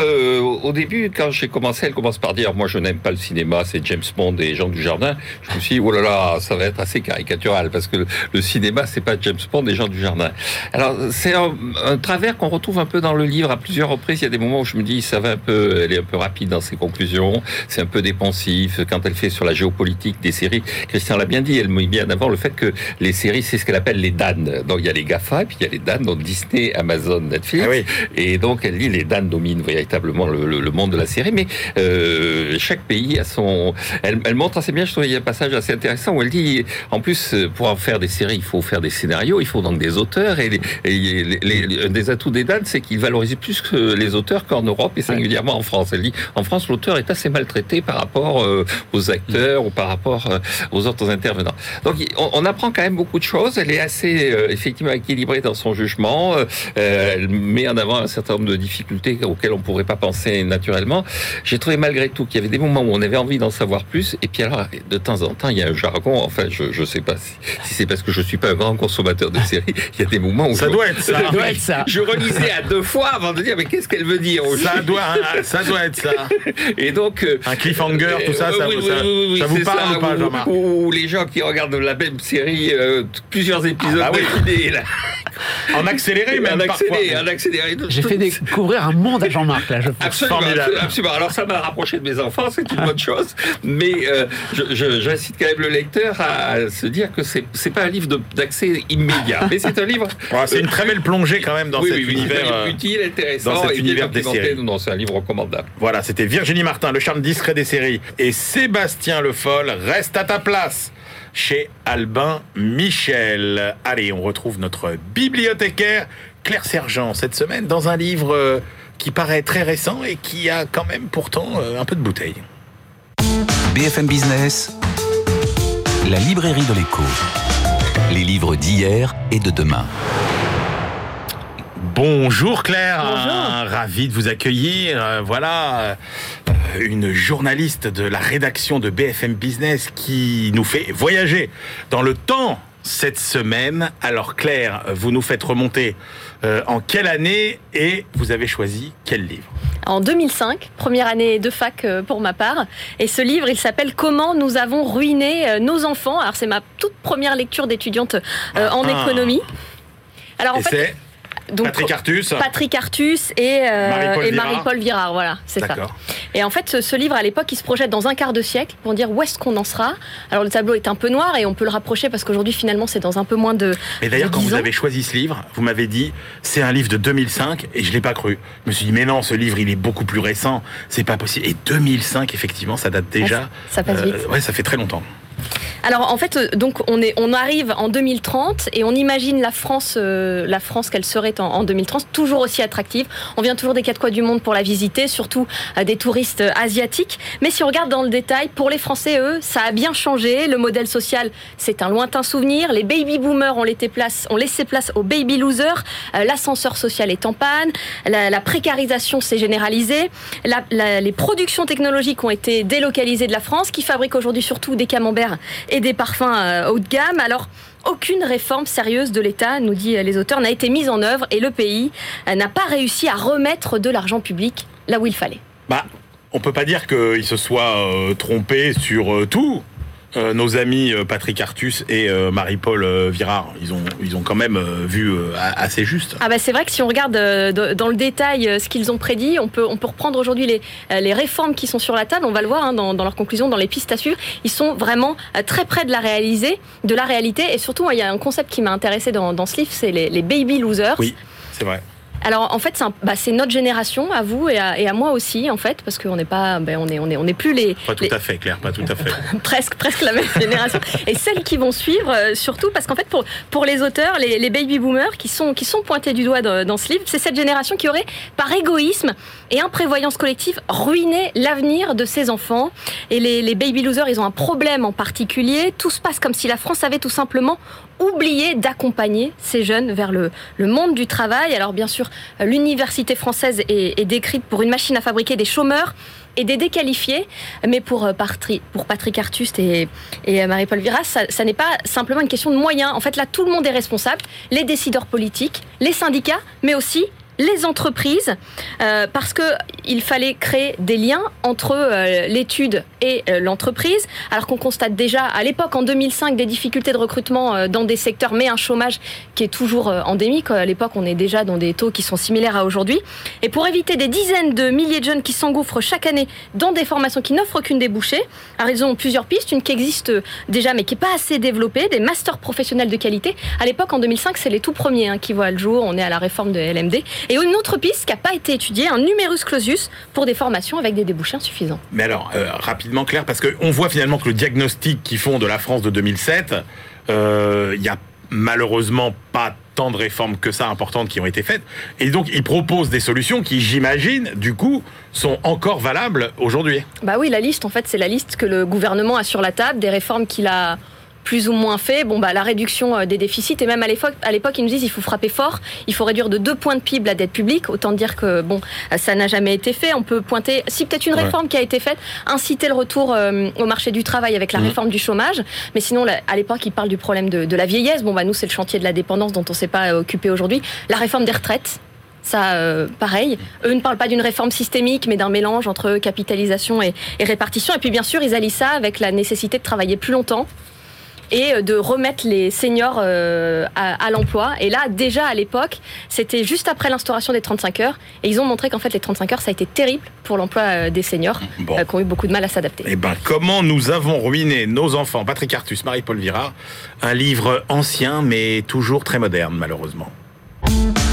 au début, quand j'ai commencé, elle commence par dire, moi je n'aime pas le cinéma, c'est James Bond et Jean Dujardin. Je me suis dit, oh là là, ça va être assez caricatural, parce que le, cinéma, c'est pas James Bond et Jean Dujardin. Alors, c'est un, un travers qu'on retrouve un peu dans le livre à plusieurs reprises. Il y a des moments où je me dis, ça va un peu, elle est un peu rapide dans ses conclusions, c'est un peu dépensif. Quand elle fait sur la géopolitique des séries, Christian l'a bien dit, elle met bien avant le fait que les séries, c'est ce qu'elle appelle les Dan. Donc il y a les GAFA, et puis il y a les Dan, donc Disney, Amazon, Netflix. Ah oui. Et donc elle dit les Dan dominent véritablement le, le- le monde de la série, mais euh, chaque pays a son. Elle, elle montre assez bien. Je trouve il y a un passage assez intéressant où elle dit, en plus, pour en faire des séries, il faut faire des scénarios, il faut donc des auteurs. Et, les, et les- les- un des atouts des Dan, c'est qu'ils valorisent plus que les auteurs qu'en Europe et singulièrement en France. Elle dit, en France, l'auteur est assez maltraité par rapport euh, aux acteurs ou par rapport euh, aux autres intervenants. Donc on apprend quand même beaucoup de choses. Elle est assez euh, effectivement équilibrée dans son jugement. Euh, euh, elle met en avant un certain nombre de difficultés auxquelles on pourrait pas penser naturellement. J'ai trouvé malgré tout qu'il y avait des moments où on avait envie d'en savoir plus. Et puis alors, de temps en temps, il y a un jargon. Enfin, je je sais pas si, si c'est parce que je suis pas un grand consommateur de séries. Il y a des moments où Ça je, doit être ça. Ça doit être ça. je relisais à deux fois avant de dire mais qu'est-ce qu'elle veut dire Ça doit, hein, ça doit être ça. Et donc euh, Un cliffhanger, tout ça, ça, oui, vous- oui, ça, oui, oui, ça vous parle ça, ou pas, Jean-Marc Ou les gens qui regardent la même série, euh, plusieurs épisodes Ah bah oui. là. En accéléré, même en accéléré, parfois. en accéléré. J'ai fait découvrir un monde à Jean-Marc, là, je pense. Absolument, Formidable. absolument, absolument. Alors ça m'a rapproché de mes enfants, c'est une bonne chose. Mais euh, j'incite quand même le lecteur à se dire que c'est c'est pas un livre d'accès immédiat, mais c'est un livre. Ouais, c'est une très belle plongée quand même dans oui, cet oui, oui, univers. c'est un livre euh, utile, intéressant, dans cet et univers des séries. Non, c'est un livre recommandable. Voilà, c'était Virginie Martin, le charme discret des séries. Et Sébastien Le Foll reste à ta place chez Albin Michel. Allez, on retrouve notre bibliothécaire Claire Sergent cette semaine dans un livre euh, qui paraît très récent et qui a quand même pourtant euh, un peu de bouteille. BFM Business, la librairie de l'écho. Les livres d'hier et de demain. Bonjour Claire, Bonjour. Ravi de vous accueillir. Euh, Voilà, une journaliste de la rédaction de BFM Business qui nous fait voyager dans le temps cette semaine. Alors Claire, vous nous faites remonter euh, en quelle année et vous avez choisi quel livre? En 2005, première année de fac euh, pour ma part. Et ce livre, il s'appelle Comment nous avons ruiné euh, nos enfants. Alors c'est ma toute première lecture d'étudiante euh, en Ah. économie. Alors en Et fait, donc Patrick Artus Patrick Artus et, euh, Marie-Paul et Virard. Marie-Paul Virard, voilà, c'est ça. Et en fait, ce, ce livre, à l'époque, il se projette dans un quart de siècle pour dire où est-ce qu'on en sera. Alors le tableau est un peu noir et on peut le rapprocher parce qu'aujourd'hui, finalement, c'est dans un peu moins de. Mais d'ailleurs, quand 10 vous avez choisi ce livre, vous m'avez dit c'est un livre de 2005 et je l'ai pas cru. Je me suis dit mais non, ce livre il est beaucoup plus récent, c'est pas possible. Et 2005 effectivement, ça date déjà. ça- ça passe Euh, vite. ouais, ça fait très longtemps. Alors en fait, euh, donc on est, on arrive en 2030 et on imagine la France, euh, France qu'elle serait en, en 2030, toujours aussi attractive. On vient toujours des quatre coins du monde pour la visiter, surtout euh, des touristes asiatiques. Mais si on regarde dans le détail, pour les Français, eux, ça a bien changé. Le modèle social, c'est un lointain souvenir. Les baby boomers ont, laissé place, aux baby losers. L'ascenseur social est en panne. La, précarisation s'est généralisée. Les productions technologiques ont été délocalisées de la France, qui fabrique aujourd'hui surtout des camemberts et des parfums euh, haut de gamme. Alors, aucune réforme sérieuse de l'État, nous dit euh, les auteurs, n'a été mise en œuvre et le pays euh, n'a pas réussi à remettre de l'argent public là où il fallait. Bah, on peut pas dire qu'il se soit trompé sur tout. Euh, nos amis euh, Patrick Artus et euh, Marie-Paul Virard, ils ont, ils ont quand même vu assez juste. Ah bah c'est vrai que si on regarde de- dans le détail ce qu'ils ont prédit, on peut, on peut reprendre aujourd'hui les, les réformes qui sont sur la table, on va le voir hein, dans, dans leurs conclusions, dans les pistes à suivre, ils sont vraiment très près de la, réaliser, de la réalité et surtout il y a un concept qui m'a intéressé dans, dans ce livre, c'est les, les baby losers. Oui, c'est vrai. Alors en fait, c'est bah, c'est notre génération, à vous et à, et à moi aussi en fait, parce qu'on n'est pas, ben, on est, on est, on plus les, Pas tout les- à fait, Claire, pas tout à fait. presque, presque la même génération. Et celles qui vont suivre, euh, surtout parce qu'en fait, pour, pour les auteurs, les, les baby boomers qui sont, qui sont pointés du doigt dans, dans ce livre, c'est cette génération qui aurait, par égoïsme et imprévoyance collective, ruiné l'avenir de ses enfants. Et les, les baby losers, ils ont un problème en particulier. Tout se passe comme si la France avait tout simplement oublié d'accompagner ces jeunes vers le, monde du travail. Alors bien sûr, l'université française est, décrite pour une machine à fabriquer des chômeurs et des déqualifier. Mais pour, pour Patrick Artust et, et Marie-Paul Viras, ça n'est pas simplement une question de moyens. En fait, là, tout le monde est responsable, les décideurs politiques, les syndicats, mais aussi les entreprises, euh, parce qu'il fallait créer des liens entre euh, l'étude et euh, l'entreprise, alors qu'on constate déjà à l'époque, en 2005, des difficultés de recrutement dans des secteurs, mais un chômage qui est toujours endémique. À l'époque, on est déjà dans des taux qui sont similaires à aujourd'hui. Et pour éviter des dizaines de milliers de jeunes qui s'engouffrent chaque année dans des formations qui n'offrent aucune débouchée, alors ils ont plusieurs pistes, une qui existe déjà mais qui n'est pas assez développée, des masters professionnels de qualité. À l'époque, en 2005, c'est les tout premiers hein, qui voient le jour. On est à la réforme de LMD. Et une autre piste qui n'a pas été étudiée, un numerus clausus pour des formations avec des débouchés insuffisants. Mais alors, euh, rapidement, Claire, parce qu'on voit finalement que le diagnostic qu'ils font de la France de 2007, euh, il n'y a malheureusement pas tant de réformes que ça importantes qui ont été faites. Et donc, ils proposent des solutions qui, j'imagine, du coup, sont encore valables aujourd'hui. Bah oui, la liste, en fait, c'est la liste que le gouvernement a sur la table, des réformes qu'il a plus ou moins fait. Bon, bah, la réduction euh, des déficits, et même à l'époque, à l'époque, ils nous disent il faut frapper fort, il faut réduire de deux points de PIB la dette publique. Autant dire que, bon, ça n'a jamais été fait. On peut pointer, si peut-être une réforme qui a été faite, inciter le retour euh, au marché du travail avec la mmh. réforme du chômage. Mais sinon, à l'époque, ils parlent du problème de, la vieillesse. Bon, bah, nous, c'est le chantier de la dépendance dont on ne s'est pas occupé aujourd'hui. La réforme des retraites. Ça, euh, pareil. Eux ne parlent pas d'une réforme systémique, mais d'un mélange entre capitalisation et, et répartition. Et puis, bien sûr, ils allient ça avec la nécessité de travailler plus longtemps, et euh, de remettre les seniors euh, à, l'emploi. Et là, déjà à l'époque, c'était juste après l'instauration des 35 heures. Et ils ont montré qu'en fait, les 35 heures, ça a été terrible pour l'emploi euh, des seniors qui ont eu beaucoup de mal à s'adapter. Eh ben, comment nous avons ruiné nos enfants? Patrick Artus, Marie-Paul Vira, un livre ancien mais toujours très moderne, malheureusement.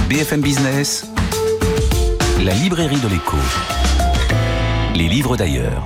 BFM Business, la librairie de l'écho. Les livres d'ailleurs.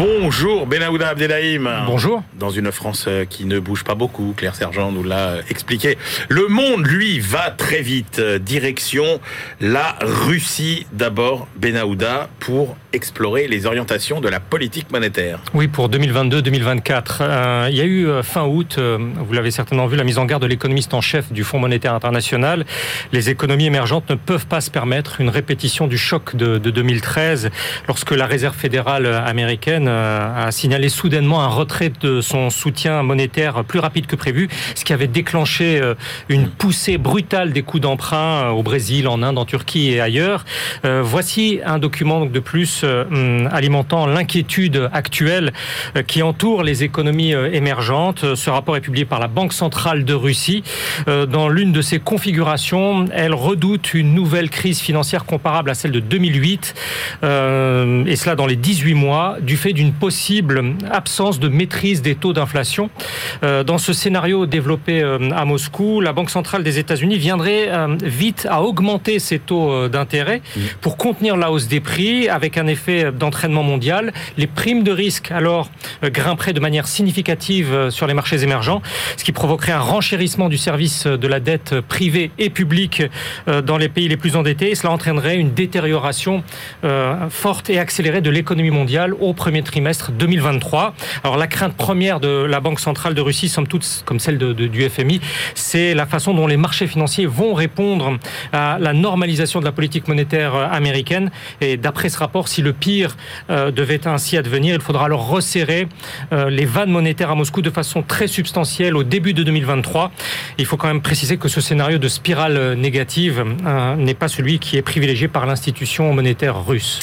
Bonjour Benahouda Abdelhaim. Bonjour. Dans une France euh, qui ne bouge pas beaucoup, Claire Sergent nous l'a euh, expliqué. Le monde, lui, va très vite. Euh, direction la Russie d'abord, Benahouda, pour explorer les orientations de la politique monétaire. Oui, pour 2022-2024. il y a eu fin août, vous l'avez certainement vu, la mise en garde de l'économiste en chef du Fonds monétaire international. Les économies émergentes ne peuvent pas se permettre une répétition du choc de 2013 lorsque la Réserve fédérale américaine euh, a signalé soudainement un retrait de son soutien monétaire plus rapide que prévu, ce qui avait déclenché euh, une poussée brutale des coûts d'emprunt euh, au Brésil, en Inde, en Turquie et ailleurs. Voici un document de plus hum, alimentant l'inquiétude actuelle qui entoure les économies émergentes. Ce rapport est publié par la Banque centrale de Russie. Dans l'une de ses configurations, elle redoute une nouvelle crise financière comparable à celle de 2008, et cela dans les 18 mois, du fait du d'une possible absence de maîtrise des taux d'inflation. Euh, dans ce scénario développé euh, à Moscou, la Banque centrale des États-Unis viendrait euh, vite à augmenter ses taux d'intérêt pour contenir la hausse des prix avec un effet d'entraînement mondial. Les primes de risque alors grimperaient de manière significative sur les marchés émergents, ce qui provoquerait un renchérissement du service de la dette privée et publique dans les pays les plus endettés. Et cela entraînerait une détérioration forte et accélérée de l'économie mondiale au premier trimestre 2023. Alors la crainte première de la Banque centrale de Russie, somme toute comme celle du FMI, c'est la façon dont les marchés financiers vont répondre à la normalisation de la politique monétaire américaine. Et d'après ce rapport, si le pire euh, devait ainsi advenir, il faudra alors resserrer euh, les vannes monétaires à Moscou de façon très substantielle au début de 2023. Il faut quand même préciser que ce scénario de spirale négative euh, n'est pas celui qui est privilégié par l'institution monétaire russe.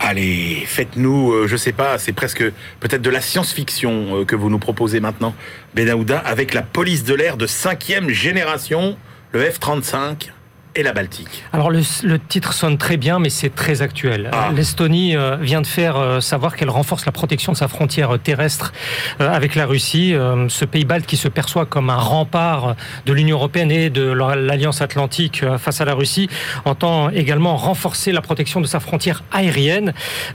Allez, faites-nous, euh, je sais pas, c'est presque peut-être de la science-fiction que vous nous proposez maintenant, Benahouda, avec la police de l'air de cinquième génération, le F-35 et la Baltique. Alors le, titre sonne très bien, mais c'est très actuel. Ah. L'Estonie euh, vient de faire euh, savoir qu'elle renforce la protection de sa frontière terrestre euh, avec la Russie. ce pays balte qui se perçoit comme un rempart de l'Union européenne et de l'Alliance atlantique face à la Russie entend également renforcer la protection de sa frontière aérienne.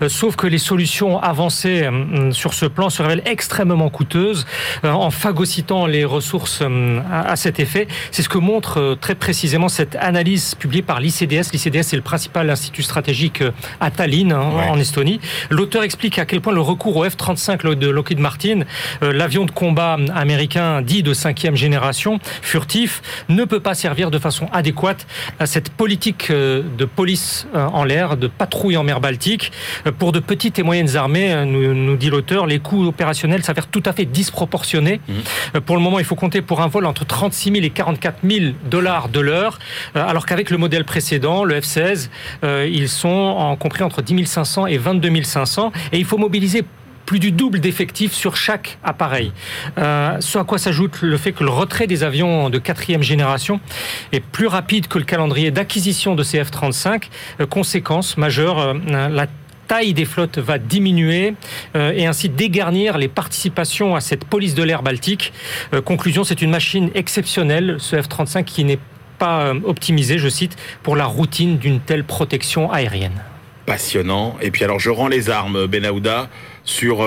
sauf que les solutions avancées sur ce plan se révèlent extrêmement coûteuses en phagocytant les ressources à cet effet. C'est ce que montre très précisément cette analyse analyse publiée par l'ICDS. L'ICDS est le principal institut stratégique euh, à Tallinn, hein, en Estonie. L'auteur explique à quel point le recours au F-35 de Lockheed Martin, euh, l'avion de combat américain dit de cinquième génération, furtif, ne peut pas servir de façon adéquate à cette politique de police en l'air, de patrouille en mer Baltique. Pour de petites et moyennes armées, nous, nous dit l'auteur, les coûts opérationnels s'avèrent tout à fait disproportionnés. Mmh. Pour le moment, il faut compter pour un vol entre 36 000 et 44 000 dollars de l'heure, euh, alors qu'avec le modèle précédent, le F-16, euh, ils sont en compris entre 10 500 et 22 500, et il faut mobiliser plus du double d'effectifs sur chaque appareil. Euh, ce à quoi s'ajoute le fait que le retrait des avions de quatrième génération est plus rapide que le calendrier d'acquisition de ces F-35. conséquence majeure, la taille des flottes va diminuer euh, et ainsi dégarnir les participations à cette police de l'air baltique. Euh, conclusion, c'est une machine exceptionnelle, ce F-35, qui n'est euh, optimisé, je cite, pour la routine d'une telle protection aérienne. Passionnant. Et puis alors, je rends les armes, Benahouda sur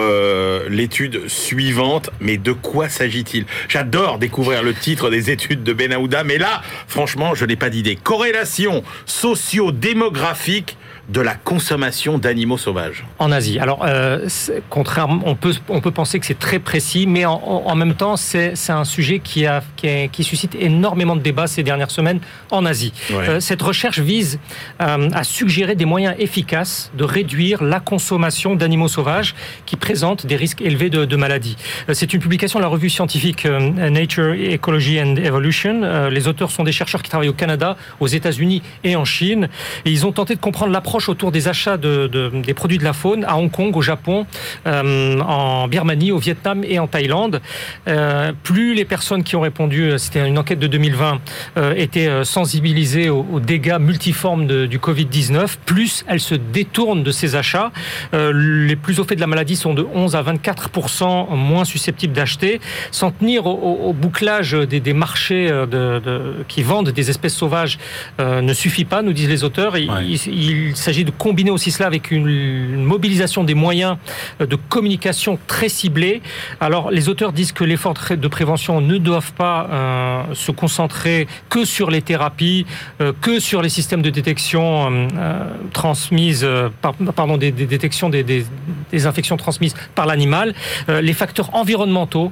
l'étude suivante. Mais de quoi s'agit-il? J'adore découvrir le titre des études de Benahouda, mais là, franchement, je n'ai pas d'idée. Corrélation socio-démographique de la consommation d'animaux sauvages En Asie. Alors, euh, contrairement, on peut, on peut penser que c'est très précis, mais en, même temps, c'est un sujet qui, a, qui, suscite énormément de débats ces dernières semaines en Asie. Euh, cette recherche vise euh, à suggérer des moyens efficaces de réduire la consommation d'animaux sauvages qui présentent des risques élevés de, maladies. c'est une publication de la revue scientifique Nature, Ecology and Evolution. les auteurs sont des chercheurs qui travaillent au Canada, aux États-Unis et en Chine. Et ils ont tenté de comprendre l'approche autour des achats de, des produits de la faune à Hong Kong, au Japon, euh, en Birmanie, au Vietnam et en Thaïlande. Euh, plus les personnes qui ont répondu, euh, c'était une enquête de 2020, étaient sensibilisées aux, dégâts multiformes du Covid-19, plus elles se détournent de ces achats. les plus au fait de la maladie sont de 11 à 24 moins susceptibles d'acheter. S'en tenir au, bouclage des, marchés de, qui vendent des espèces sauvages ne suffit pas, nous disent les auteurs. Il, il il s'agit de combiner aussi cela avec une, mobilisation des moyens de communication très ciblés. Alors, les auteurs disent que l'effort de prévention ne doivent pas euh, se concentrer que sur les thérapies, euh, que sur les systèmes de détection euh, transmises, pardon, des, détections des, infections transmises par l'animal. les facteurs environnementaux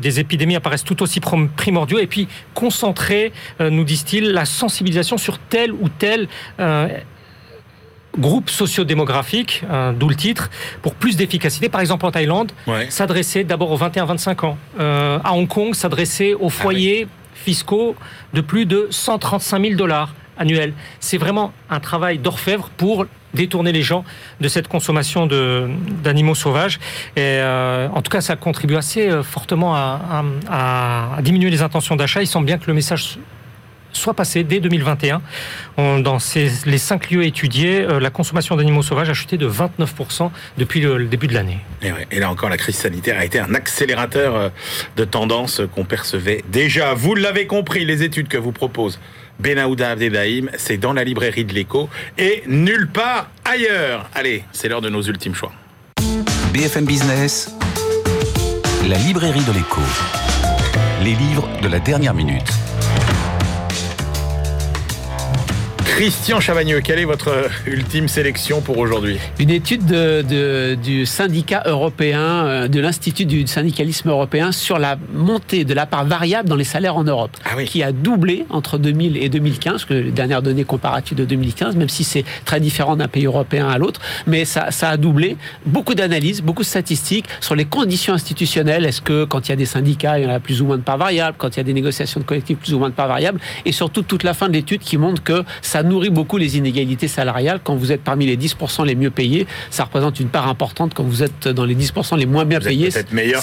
des épidémies apparaissent tout aussi primordiaux. Et puis, concentrer, nous disent-ils, la sensibilisation sur tel ou tel groupe sociodémographique, euh, d'où le titre, pour plus d'efficacité. Par exemple, en Thaïlande, s'adresser d'abord aux 21-25 ans. Euh, à Hong Kong, s'adresser aux ah foyers fiscaux de plus de 135 000 dollars annuels. C'est vraiment un travail d'orfèvre pour détourner les gens de cette consommation d'animaux sauvages. Et euh, en tout cas, ça contribue assez fortement à, à diminuer les intentions d'achat. Il semble bien que le message soit passé dès 2021. dans les cinq lieux étudiés, euh, la consommation d'animaux sauvages a chuté de 29% depuis le, début de l'année. Et, là encore, la crise sanitaire a été un accélérateur euh, de tendance qu'on percevait déjà. Vous l'avez compris, les études que vous propose Benahouda Abdelhaim, c'est dans la librairie de l'écho et nulle part ailleurs. Allez, c'est l'heure de nos ultimes choix. BFM Business, la librairie de l'écho. Les livres de la dernière minute. Christian Chavagneux, quelle est votre ultime sélection pour aujourd'hui? Une étude de, du syndicat européen, euh, de l'Institut du syndicalisme européen sur la montée de la part variable dans les salaires en Europe, ah qui a doublé entre 2000 et 2015, que les dernières données comparatives de 2015, même si c'est très différent d'un pays européen à l'autre, mais ça, ça a doublé. Beaucoup d'analyses, beaucoup de statistiques sur les conditions institutionnelles. Est-ce que quand il y a des syndicats, il y en a plus ou moins de part variable? Quand il y a des négociations de collectifs, plus ou moins de part variable? Et surtout toute la fin de l'étude qui montre que ça nourrit beaucoup les inégalités salariales. Quand vous êtes parmi les 10% les mieux payés, ça représente une part importante. Quand vous êtes dans les 10% les moins bien payés, ça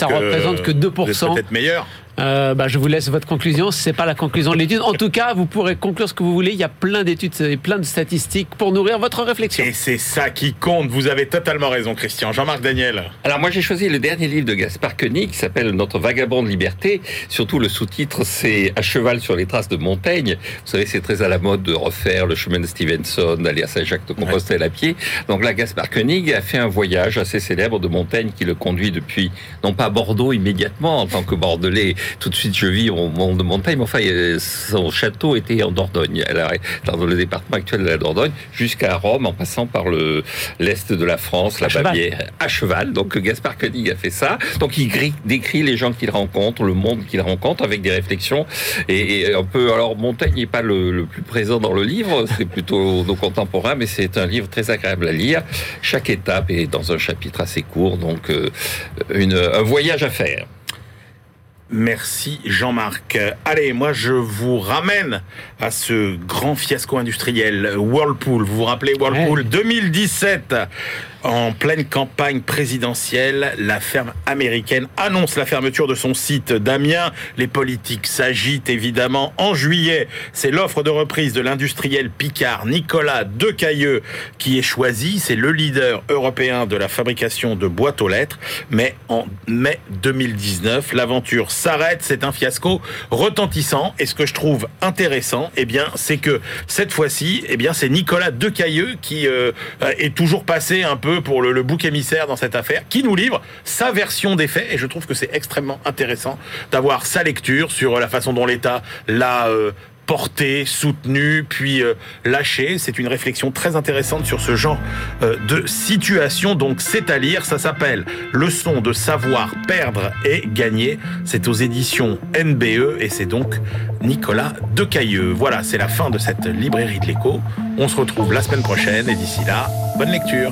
représente que 2%. Peut-être meilleur. Euh, bah, je vous laisse votre conclusion. Ce n'est pas la conclusion de l'étude. En tout cas, vous pourrez conclure ce que vous voulez. Il y a plein d'études et plein de statistiques pour nourrir votre réflexion. Et c'est ça qui compte. Vous avez totalement raison, Christian. Jean-Marc Daniel. Alors moi, j'ai choisi le dernier livre de Gaspard Koenig qui s'appelle Notre vagabond de liberté. Surtout le sous-titre, c'est À cheval sur les traces de Montaigne. Vous savez, c'est très à la mode de refaire le chemin de Stevenson, d'aller à Saint-Jacques-de-Compostelle à pied. Donc là, Gaspard Koenig a fait un voyage assez célèbre de Montaigne qui le conduit depuis, non pas Bordeaux immédiatement en tant que Bordelais, tout de suite je vis au monde de montagne. Mais enfin, son château était en Dordogne, dans le département actuel de la Dordogne, jusqu'à Rome, en passant par le l'est de la France, la Bavière, à cheval. Donc Gaspard Koenig a fait ça. Donc il décrit les gens qu'il rencontre, le monde qu'il rencontre, avec des réflexions. Et, un peu, alors Montaigne n'est pas le, plus présent dans le livre, c'est plutôt nos contemporains, mais c'est un livre très agréable à lire. Chaque étape est dans un chapitre assez court, donc euh, une, un voyage à faire. Merci Jean-Marc. Allez, moi je vous ramène à ce grand fiasco industriel Whirlpool. Vous vous rappelez Whirlpool 2017 en pleine campagne présidentielle, la ferme américaine annonce la fermeture de son site d'Amiens. Les politiques s'agitent évidemment. En juillet, c'est l'offre de reprise de l'industriel Picard Nicolas Decailleux qui est choisi. C'est le leader européen de la fabrication de boîtes aux lettres. Mais en mai 2019, l'aventure s'arrête. C'est un fiasco retentissant. Et ce que je trouve intéressant, eh bien, c'est que cette fois-ci, eh bien, c'est Nicolas Decailleux qui euh, est toujours passé un peu pour le, bouc émissaire dans cette affaire, qui nous livre sa version des faits. Et je trouve que c'est extrêmement intéressant d'avoir sa lecture sur la façon dont l'État l'a euh, porté, soutenu, puis euh, lâché. C'est une réflexion très intéressante sur ce genre euh, de situation. Donc c'est à lire, ça s'appelle Leçon de savoir perdre et gagner. C'est aux éditions NBE et c'est donc Nicolas Decailleux. Voilà, c'est la fin de cette librairie de l'écho. On se retrouve la semaine prochaine et d'ici là, bonne lecture.